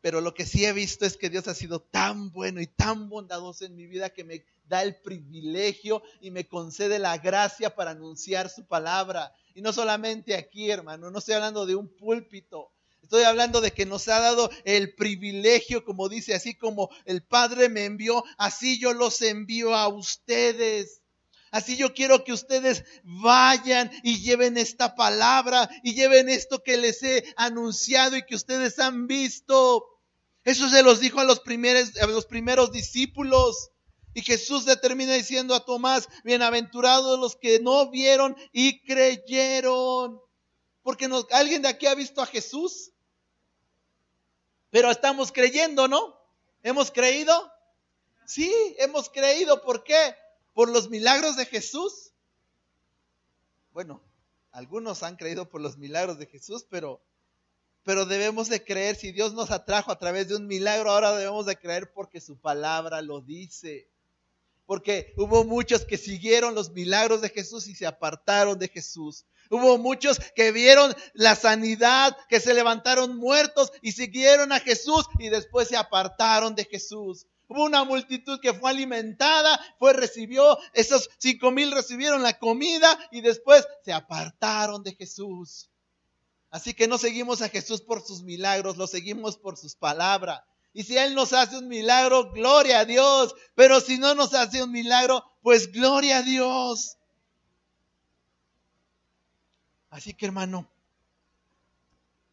Pero lo que sí he visto es que Dios ha sido tan bueno y tan bondadoso en mi vida que me da el privilegio y me concede la gracia para anunciar su palabra. Y no solamente aquí, hermano, no estoy hablando de un púlpito. Estoy hablando de que nos ha dado el privilegio, como dice, así como el Padre me envió, así yo los envío a ustedes. Así yo quiero que ustedes vayan y lleven esta palabra y lleven esto que les he anunciado y que ustedes han visto. Eso se los dijo a los primeros, a los primeros discípulos. Y Jesús le termina diciendo a Tomás, bienaventurados los que no vieron y creyeron. Porque ¿alguien de aquí ha visto a Jesús? Pero estamos creyendo, ¿no? ¿Hemos creído? Sí, hemos creído. ¿Por qué? Por los milagros de Jesús. Bueno, algunos han creído por los milagros de Jesús, pero, pero debemos de creer. Si Dios nos atrajo a través de un milagro, ahora debemos de creer porque su palabra lo dice. Porque hubo muchos que siguieron los milagros de Jesús y se apartaron de Jesús. Hubo muchos que vieron la sanidad, que se levantaron muertos y siguieron a Jesús y después se apartaron de Jesús. Hubo una multitud que fue alimentada, fue, recibió, esos cinco mil recibieron la comida y después se apartaron de Jesús. Así que no seguimos a Jesús por sus milagros, lo seguimos por sus palabras. Y si Él nos hace un milagro, gloria a Dios. Pero si no nos hace un milagro, pues gloria a Dios. Así que hermano,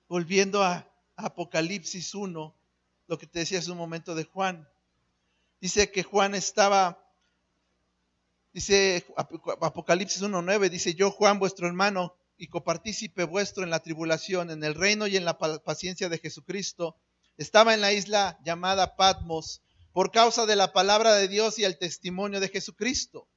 volviendo a Apocalipsis 1, lo que te decía hace un momento de Juan, dice que Juan estaba, dice Apocalipsis 1.9, dice yo Juan, vuestro hermano y copartícipe vuestro en la tribulación, en el reino y en la paciencia de Jesucristo, estaba en la isla llamada Patmos por causa de la palabra de Dios y el testimonio de Jesucristo.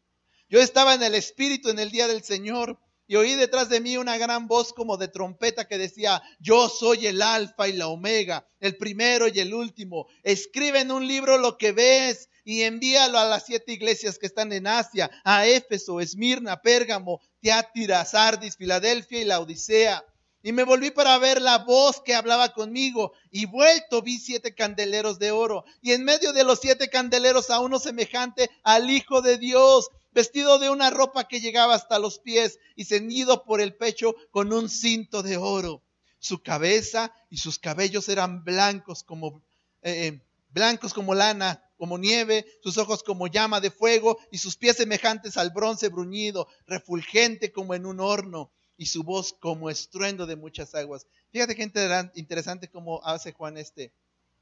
Yo estaba en el Espíritu en el día del Señor y oí detrás de mí una gran voz como de trompeta que decía, yo soy el alfa y la omega, el primero y el último. Escribe en un libro lo que ves y envíalo a las siete iglesias que están en Asia, a Éfeso, Esmirna, Pérgamo, Tiátira, Sardis, Filadelfia y la Odisea. Y me volví para ver la voz que hablaba conmigo. Y vuelto vi siete candeleros de oro. Y en medio de los siete candeleros a uno semejante al Hijo de Dios, vestido de una ropa que llegaba hasta los pies y ceñido por el pecho con un cinto de oro. Su cabeza y sus cabellos eran blancos como eh, eh, blancos como lana, como nieve, sus ojos como llama de fuego y sus pies semejantes al bronce bruñido, refulgente como en un horno y su voz como estruendo de muchas aguas. Fíjate qué interesante cómo hace Juan este.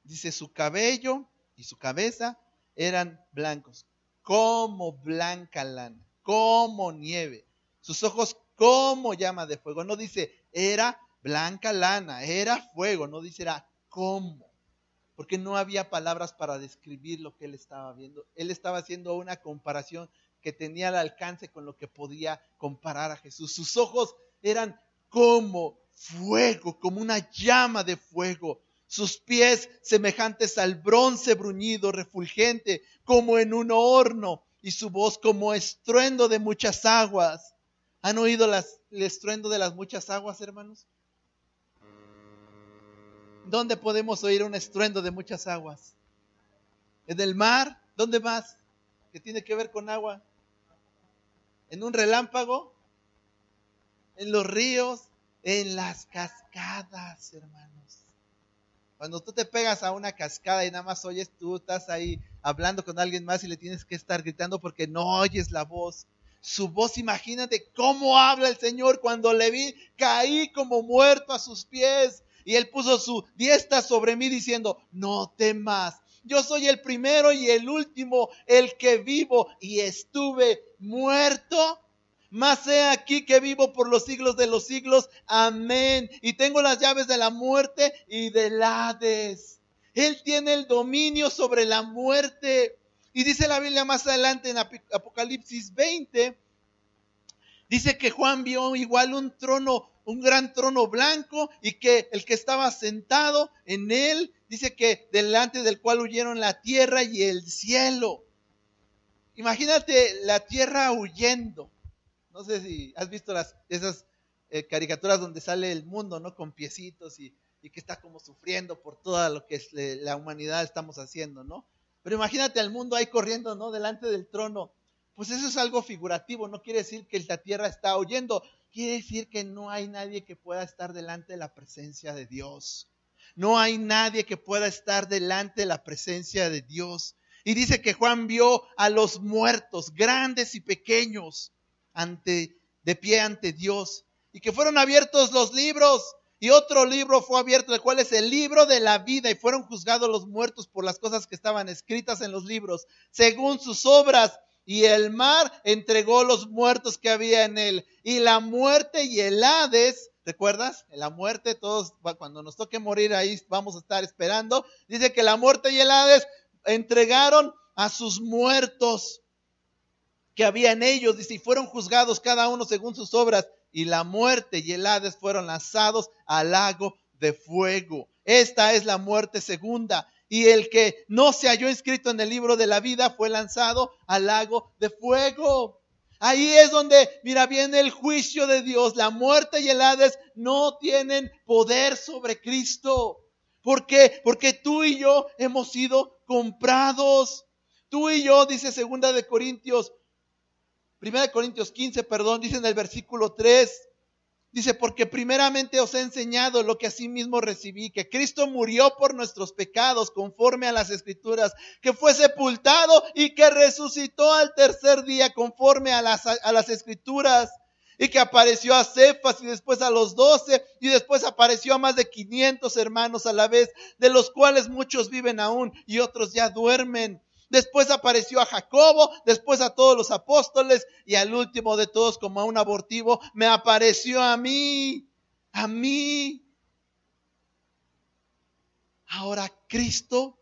Dice, su cabello y su cabeza eran blancos, como blanca lana, como nieve. Sus ojos como llama de fuego. No dice, era blanca lana, era fuego. No dice, era como. Porque no había palabras para describir lo que él estaba viendo. Él estaba haciendo una comparación que tenía al alcance con lo que podía comparar a Jesús. Sus ojos eran como fuego, como una llama de fuego. Sus pies semejantes al bronce bruñido, refulgente, como en un horno, y su voz como estruendo de muchas aguas. ¿Han oído las, el estruendo de las muchas aguas, hermanos? ¿Dónde podemos oír un estruendo de muchas aguas? ¿En el mar? ¿Dónde más? ¿Qué tiene que ver con agua? ¿En un relámpago? en los ríos, en las cascadas, hermanos. Cuando tú te pegas a una cascada y nada más oyes, tú estás ahí hablando con alguien más y le tienes que estar gritando porque no oyes la voz. Su voz, imagínate cómo habla el Señor cuando le vi, caí como muerto a sus pies. Y él puso su diestra sobre mí diciendo, no temas, yo soy el primero y el último, el que vivo y estuve muerto más he aquí que vivo por los siglos de los siglos. Amén. Y tengo las llaves de la muerte y del Hades. Él tiene el dominio sobre la muerte. Y dice la Biblia más adelante en Apocalipsis 20, dice que Juan vio igual un trono, un gran trono blanco y que el que estaba sentado en él, dice que delante del cual huyeron la tierra y el cielo. Imagínate la tierra huyendo. No sé si has visto las, esas eh, caricaturas donde sale el mundo, ¿no? Con piecitos y, que está como sufriendo por todo lo que la humanidad estamos haciendo, ¿no? Pero imagínate al mundo ahí corriendo, ¿no? Delante del trono. Pues eso es algo figurativo, no quiere decir que la tierra está oyendo, quiere decir que no hay nadie que pueda estar delante de la presencia de Dios. No hay nadie que pueda estar delante de la presencia de Dios. Y dice que Juan vio a los muertos, grandes y pequeños, ante, de pie ante Dios. Y que fueron abiertos los libros. Y otro libro fue abierto, el cual es el libro de la vida. Y fueron juzgados los muertos por las cosas que estaban escritas en los libros, según sus obras. Y el mar entregó los muertos que había en él. Y la muerte y el Hades ¿Recuerdas? La muerte, todos, cuando nos toque morir ahí vamos a estar esperando. Dice que la muerte y el Hades entregaron a sus muertos que había en ellos, y fueron juzgados cada uno según sus obras, y la muerte y el Hades fueron lanzados al lago de fuego. Esta es la muerte segunda. Y el que no se halló inscrito en el libro de la vida fue lanzado al lago de fuego. Ahí es donde, mira, viene el juicio de Dios. La muerte y el Hades no tienen poder sobre Cristo. ¿Por qué? Porque tú y yo hemos sido comprados. Tú y yo, dice segunda de Corintios, primera de Corintios 15, perdón, dice en el versículo 3, dice, porque primeramente os he enseñado lo que asimismo recibí, que Cristo murió por nuestros pecados conforme a las escrituras, que fue sepultado y que resucitó al tercer día conforme a las, a las escrituras y que apareció a Cefas y después a los doce y después apareció a más de 500 hermanos a la vez, de los cuales muchos viven aún y otros ya duermen. Después apareció a Jacobo, después a todos los apóstoles y al último de todos como a un abortivo me apareció a mí, a mí. Ahora Cristo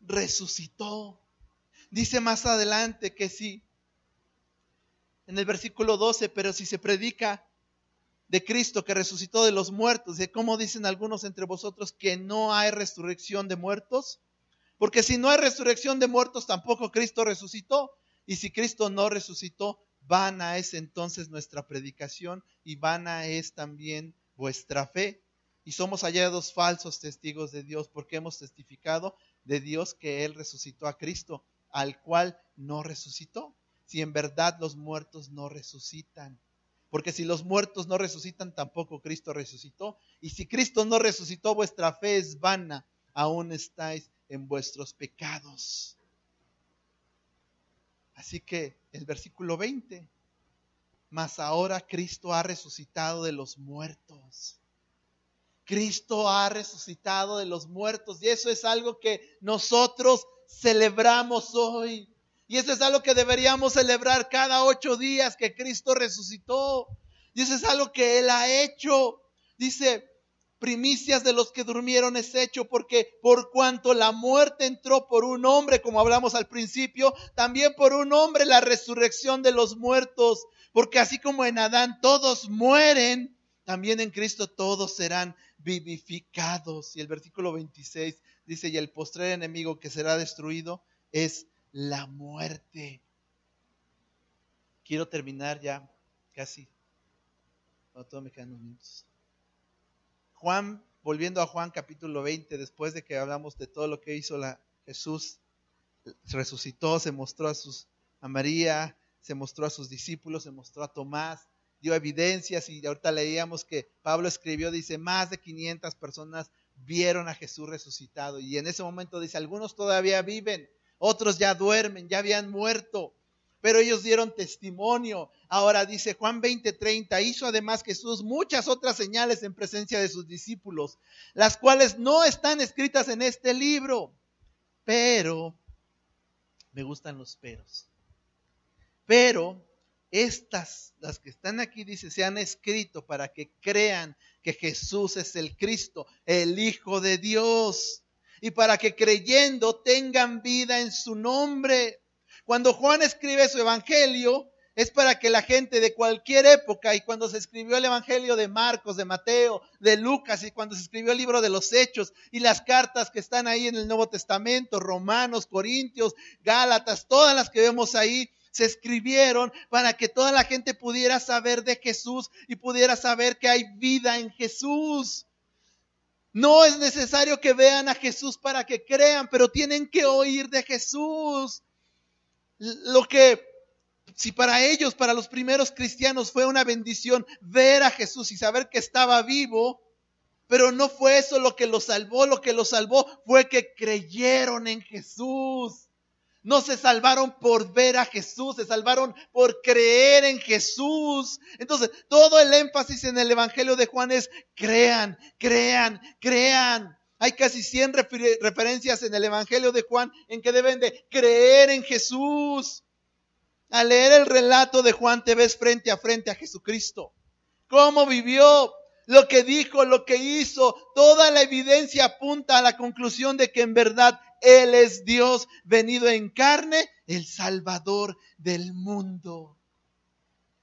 resucitó. Dice más adelante que sí en el versículo 12, pero si se predica de Cristo que resucitó de los muertos, de cómo dicen algunos entre vosotros que no hay resurrección de muertos, porque si no hay resurrección de muertos, tampoco Cristo resucitó, y si Cristo no resucitó, vana es entonces nuestra predicación y vana es también vuestra fe. Y somos hallados falsos testigos de Dios porque hemos testificado de Dios que Él resucitó a Cristo, al cual no resucitó si en verdad los muertos no resucitan. Porque si los muertos no resucitan, tampoco Cristo resucitó. Y si Cristo no resucitó, vuestra fe es vana, aún estáis en vuestros pecados. Así que el versículo 20, mas ahora Cristo ha resucitado de los muertos. Cristo ha resucitado de los muertos y eso es algo que nosotros celebramos hoy. Y eso es algo que deberíamos celebrar cada ocho días que Cristo resucitó. Y eso es algo que Él ha hecho. Dice, primicias de los que durmieron es hecho, porque por cuanto la muerte entró por un hombre, como hablamos al principio, también por un hombre la resurrección de los muertos, porque así como en Adán todos mueren, también en Cristo todos serán vivificados. Y el versículo 26 dice, y el postrer enemigo que será destruido es la muerte. Quiero terminar ya casi. todo me quedan unos minutos. Juan, volviendo a Juan capítulo 20, después de que hablamos de todo lo que hizo la, Jesús, resucitó, se mostró a, sus, a María, se mostró a sus discípulos, se mostró a Tomás, dio evidencias y ahorita leíamos que Pablo escribió, dice, más de 500 personas vieron a Jesús resucitado y en ese momento dice, algunos todavía viven, otros ya duermen, ya habían muerto, pero ellos dieron testimonio. Ahora dice Juan 20:30, hizo además Jesús muchas otras señales en presencia de sus discípulos, las cuales no están escritas en este libro, pero, me gustan los peros, pero estas, las que están aquí, dice, se han escrito para que crean que Jesús es el Cristo, el Hijo de Dios y para que creyendo tengan vida en su nombre. Cuando Juan escribe su evangelio, es para que la gente de cualquier época, y cuando se escribió el Evangelio de Marcos, de Mateo, de Lucas, y cuando se escribió el libro de los Hechos, y las cartas que están ahí en el Nuevo Testamento, Romanos, Corintios, Gálatas, todas las que vemos ahí, se escribieron para que toda la gente pudiera saber de Jesús y pudiera saber que hay vida en Jesús. No es necesario que vean a Jesús para que crean, pero tienen que oír de Jesús. Lo que, si para ellos, para los primeros cristianos fue una bendición ver a Jesús y saber que estaba vivo, pero no fue eso lo que los salvó, lo que los salvó fue que creyeron en Jesús. No se salvaron por ver a Jesús, se salvaron por creer en Jesús. Entonces, todo el énfasis en el Evangelio de Juan es crean, crean, crean. Hay casi 100 referencias en el Evangelio de Juan en que deben de creer en Jesús. Al leer el relato de Juan te ves frente a frente a Jesucristo. ¿Cómo vivió? lo que dijo, lo que hizo, toda la evidencia apunta a la conclusión de que en verdad Él es Dios venido en carne, el Salvador del mundo.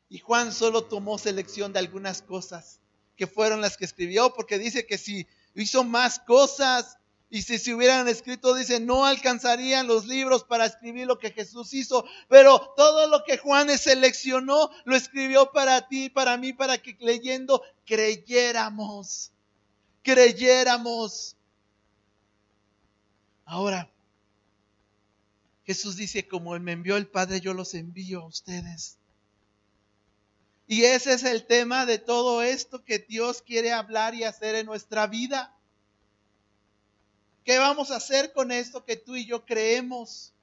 Y Juan solo tomó selección de algunas cosas que fueron las que escribió, porque dice que si hizo más cosas, y si se hubieran escrito, dice, no alcanzarían los libros para escribir lo que Jesús hizo. Pero todo lo que Juan seleccionó, lo escribió para ti, para mí, para que leyendo creyéramos. Creyéramos. Ahora, Jesús dice, como Él me envió el Padre, yo los envío a ustedes. Y ese es el tema de todo esto que Dios quiere hablar y hacer en nuestra vida. ¿Qué vamos a hacer con esto que tú y yo creemos?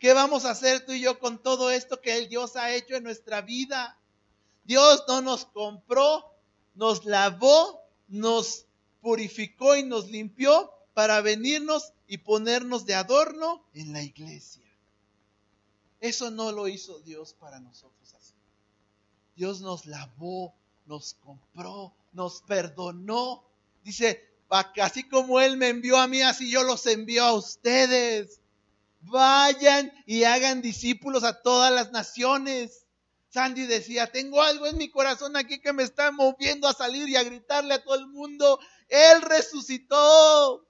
¿Qué vamos a hacer tú y yo con todo esto que el Dios ha hecho en nuestra vida? Dios no nos compró, nos lavó, nos purificó y nos limpió para venirnos y ponernos de adorno en la iglesia. Eso no lo hizo Dios para nosotros. Dios nos lavó, nos compró, nos perdonó. Dice, así como Él me envió a mí, así yo los envío a ustedes. Vayan y hagan discípulos a todas las naciones. Sandy decía, tengo algo en mi corazón aquí que me está moviendo a salir y a gritarle a todo el mundo, Él resucitó.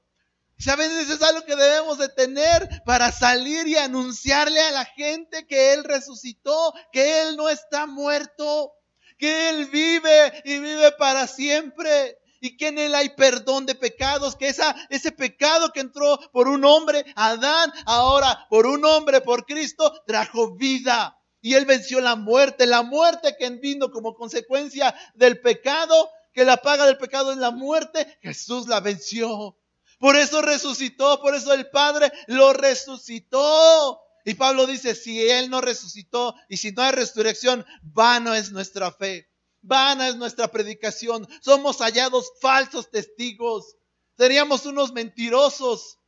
¿Saben? Eso es algo que debemos de tener para salir y anunciarle a la gente que Él resucitó, que Él no está muerto, que Él vive y vive para siempre y que en él hay perdón de pecados, que esa, ese pecado que entró por un hombre, Adán, ahora por un hombre, por Cristo, trajo vida. Y él venció la muerte, la muerte que vino como consecuencia del pecado, que la paga del pecado es la muerte, Jesús la venció. Por eso resucitó, por eso el Padre lo resucitó. Y Pablo dice, si Él no resucitó y si no hay resurrección, vano es nuestra fe. Vana es nuestra predicación. Somos hallados falsos testigos. Seríamos unos mentirosos.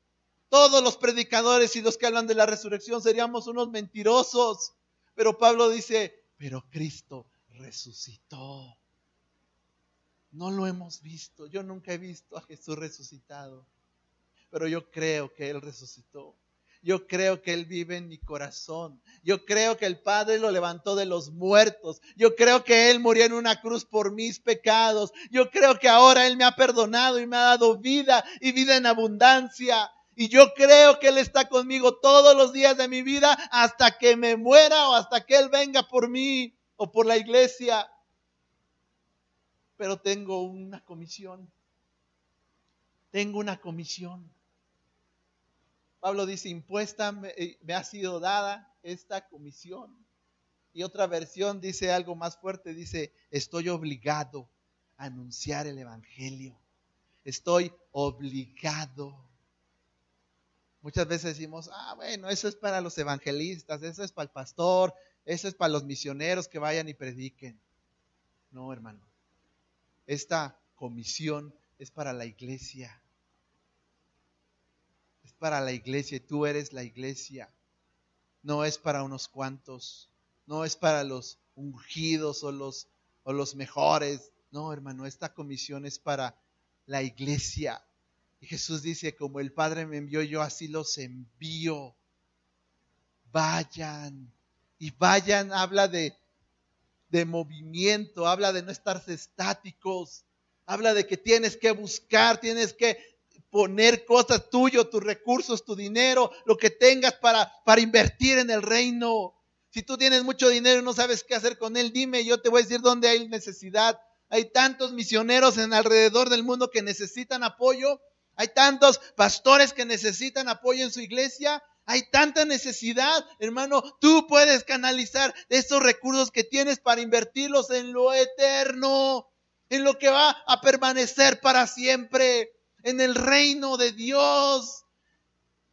Todos los predicadores y los que hablan de la resurrección seríamos unos mentirosos. Pero Pablo dice, pero Cristo resucitó. No lo hemos visto. Yo nunca he visto a Jesús resucitado. Pero yo creo que Él resucitó. Yo creo que Él vive en mi corazón. Yo creo que el Padre lo levantó de los muertos. Yo creo que Él murió en una cruz por mis pecados. Yo creo que ahora Él me ha perdonado y me ha dado vida y vida en abundancia. Y yo creo que Él está conmigo todos los días de mi vida hasta que me muera o hasta que Él venga por mí o por la iglesia. Pero tengo una comisión. Tengo una comisión. Pablo dice, impuesta eh, me, ha sido dada esta comisión. Y otra versión dice algo más fuerte, dice, estoy obligado a anunciar el Evangelio. Estoy obligado. Muchas veces decimos, ah, bueno, eso es para los evangelistas, eso es para el pastor, eso es para los misioneros que vayan y prediquen. No, hermano. Esta comisión es para la iglesia para la iglesia y tú eres la iglesia. No es para unos cuantos, no es para los ungidos o los, o los mejores. No, hermano, esta comisión es para la iglesia. Y Jesús dice, como el Padre me envió, yo así los envío. Vayan. Y vayan, habla de, de movimiento, habla de no estarse estáticos, habla de que tienes que buscar, tienes que poner cosas tuyas, tus recursos, tu dinero, lo que tengas para, para invertir en el reino. Si tú tienes mucho dinero y no sabes qué hacer con él, dime, yo te voy a decir dónde hay necesidad. Hay tantos misioneros en alrededor del mundo que necesitan apoyo. Hay tantos pastores que necesitan apoyo en su iglesia. Hay tanta necesidad, hermano. Tú puedes canalizar esos recursos que tienes para invertirlos en lo eterno, en lo que va a permanecer para siempre en el reino de Dios.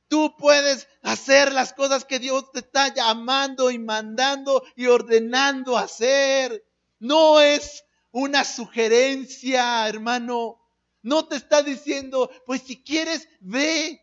Tú puedes hacer las cosas que Dios te está llamando y mandando y ordenando hacer. No es una sugerencia, hermano. No te está diciendo, pues si quieres, ve.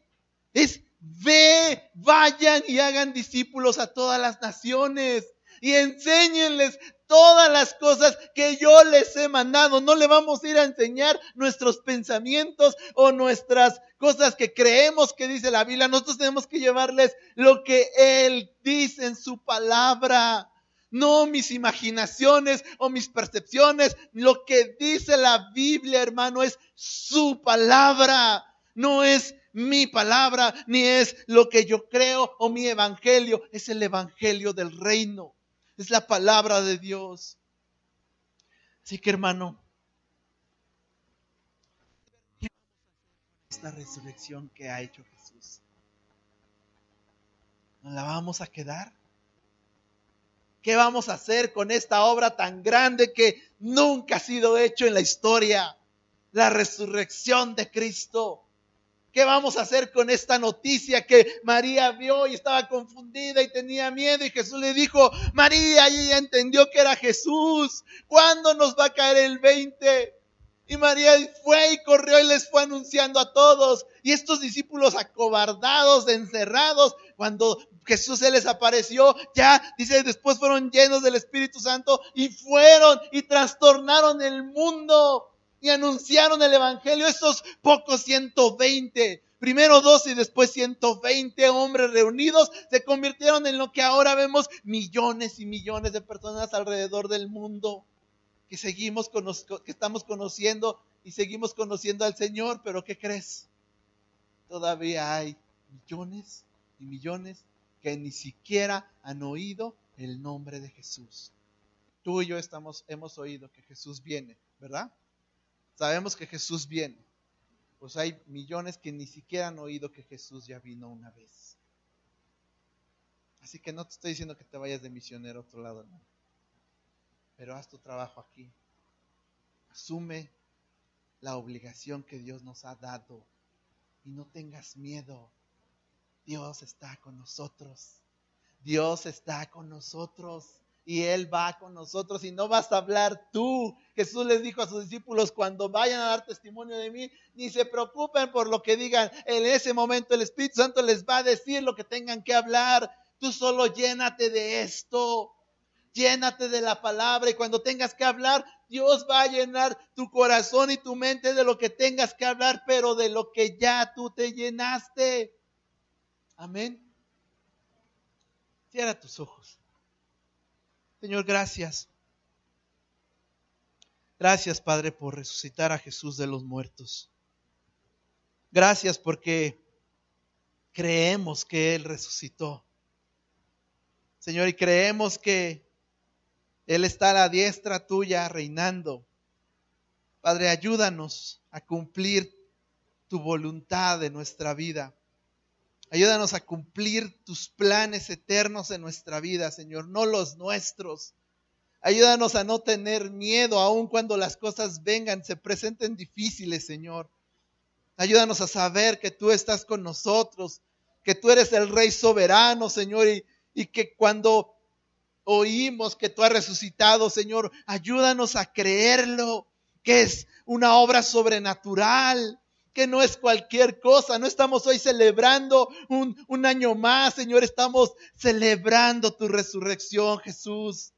Es ve, vayan y hagan discípulos a todas las naciones y enséñenles todas las cosas que yo les he mandado. No le vamos a ir a enseñar nuestros pensamientos o nuestras cosas que creemos que dice la Biblia. Nosotros tenemos que llevarles lo que Él dice en su palabra. No mis imaginaciones o mis percepciones. Lo que dice la Biblia, hermano, es su palabra. No es mi palabra, ni es lo que yo creo o mi evangelio. Es el evangelio del reino. Es la palabra de Dios. Así que hermano, esta resurrección que ha hecho Jesús? ¿Nos la vamos a quedar? ¿Qué vamos a hacer con esta obra tan grande que nunca ha sido hecho en la historia? La resurrección de Cristo. ¿Qué vamos a hacer con esta noticia que María vio y estaba confundida y tenía miedo? Y Jesús le dijo, María, y ella entendió que era Jesús. ¿Cuándo nos va a caer el 20? Y María fue y corrió y les fue anunciando a todos. Y estos discípulos acobardados, encerrados, cuando Jesús se les apareció, ya dice, después fueron llenos del Espíritu Santo y fueron y trastornaron el mundo y anunciaron el Evangelio. Esos pocos 120, primero dos y después 120 hombres reunidos, se convirtieron en lo que ahora vemos millones y millones de personas alrededor del mundo. Que seguimos, que estamos conociendo y seguimos conociendo al Señor, pero ¿qué crees? Todavía hay millones y millones que ni siquiera han oído el nombre de Jesús. Tú y yo estamos, hemos oído que Jesús viene, ¿verdad? Sabemos que Jesús viene. Pues hay millones que ni siquiera han oído que Jesús ya vino una vez. Así que no te estoy diciendo que te vayas de misionero a otro lado, hermano. Pero haz tu trabajo aquí. Asume la obligación que Dios nos ha dado. Y no tengas miedo. Dios está con nosotros. Dios está con nosotros y Él va con nosotros y no vas a hablar tú. Jesús les dijo a sus discípulos, cuando vayan a dar testimonio de mí, ni se preocupen por lo que digan. En ese momento el Espíritu Santo les va a decir lo que tengan que hablar. Tú solo llénate de esto. Llénate de la palabra y cuando tengas que hablar, Dios va a llenar tu corazón y tu mente de lo que tengas que hablar, pero de lo que ya tú te llenaste. Amén. Cierra tus ojos. Señor, gracias. Gracias, Padre, por resucitar a Jesús de los muertos. Gracias porque creemos que Él resucitó. Señor, y creemos que Él está a la diestra tuya reinando. Padre, ayúdanos a cumplir tu voluntad en nuestra vida. Ayúdanos a cumplir tus planes eternos en nuestra vida, Señor, no los nuestros. Ayúdanos a no tener miedo aun cuando las cosas vengan, se presenten difíciles, Señor. Ayúdanos a saber que tú estás con nosotros, que tú eres el Rey soberano, Señor, y, y que cuando oímos que tú has resucitado, Señor, ayúdanos a creerlo, que es una obra sobrenatural, que no es cualquier cosa. No estamos hoy celebrando un, un, año más, Señor. Estamos celebrando tu resurrección, Jesús.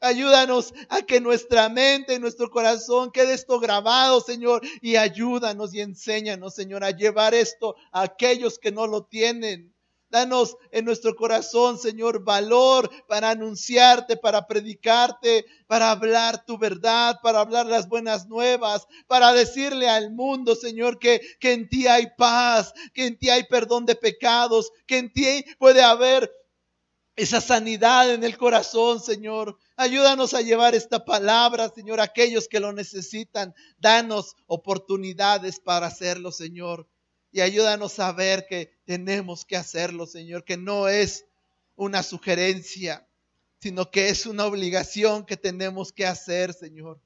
Ayúdanos a que nuestra mente nuestro corazón quede esto grabado, Señor. Y ayúdanos y enséñanos, Señor, a llevar esto a aquellos que no lo tienen. Danos en nuestro corazón, Señor, valor para anunciarte, para predicarte, para hablar tu verdad, para hablar las buenas nuevas, para decirle al mundo, Señor, que, que en ti hay paz, que en ti hay perdón de pecados, que en ti puede haber esa sanidad en el corazón, Señor. Ayúdanos a llevar esta palabra, Señor, a aquellos que lo necesitan. Danos oportunidades para hacerlo, Señor y ayúdanos a ver que tenemos que hacerlo, Señor, que no es una sugerencia, sino que es una obligación que tenemos que hacer, Señor.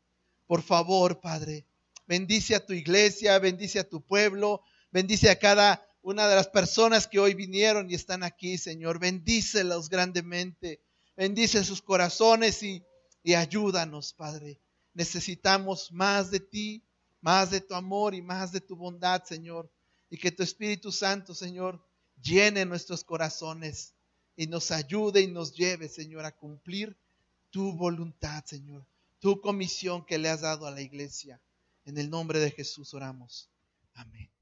Por favor, Padre, bendice a tu iglesia, bendice a tu pueblo, bendice a cada una de las personas que hoy vinieron y están aquí, Señor. Bendícelos grandemente, bendice sus corazones y, y ayúdanos, Padre. Necesitamos más de ti, más de tu amor y más de tu bondad, Señor y que tu Espíritu Santo, Señor, llene nuestros corazones y nos ayude y nos lleve, Señor, a cumplir tu voluntad, Señor, tu comisión que le has dado a la iglesia. En el nombre de Jesús oramos. Amén.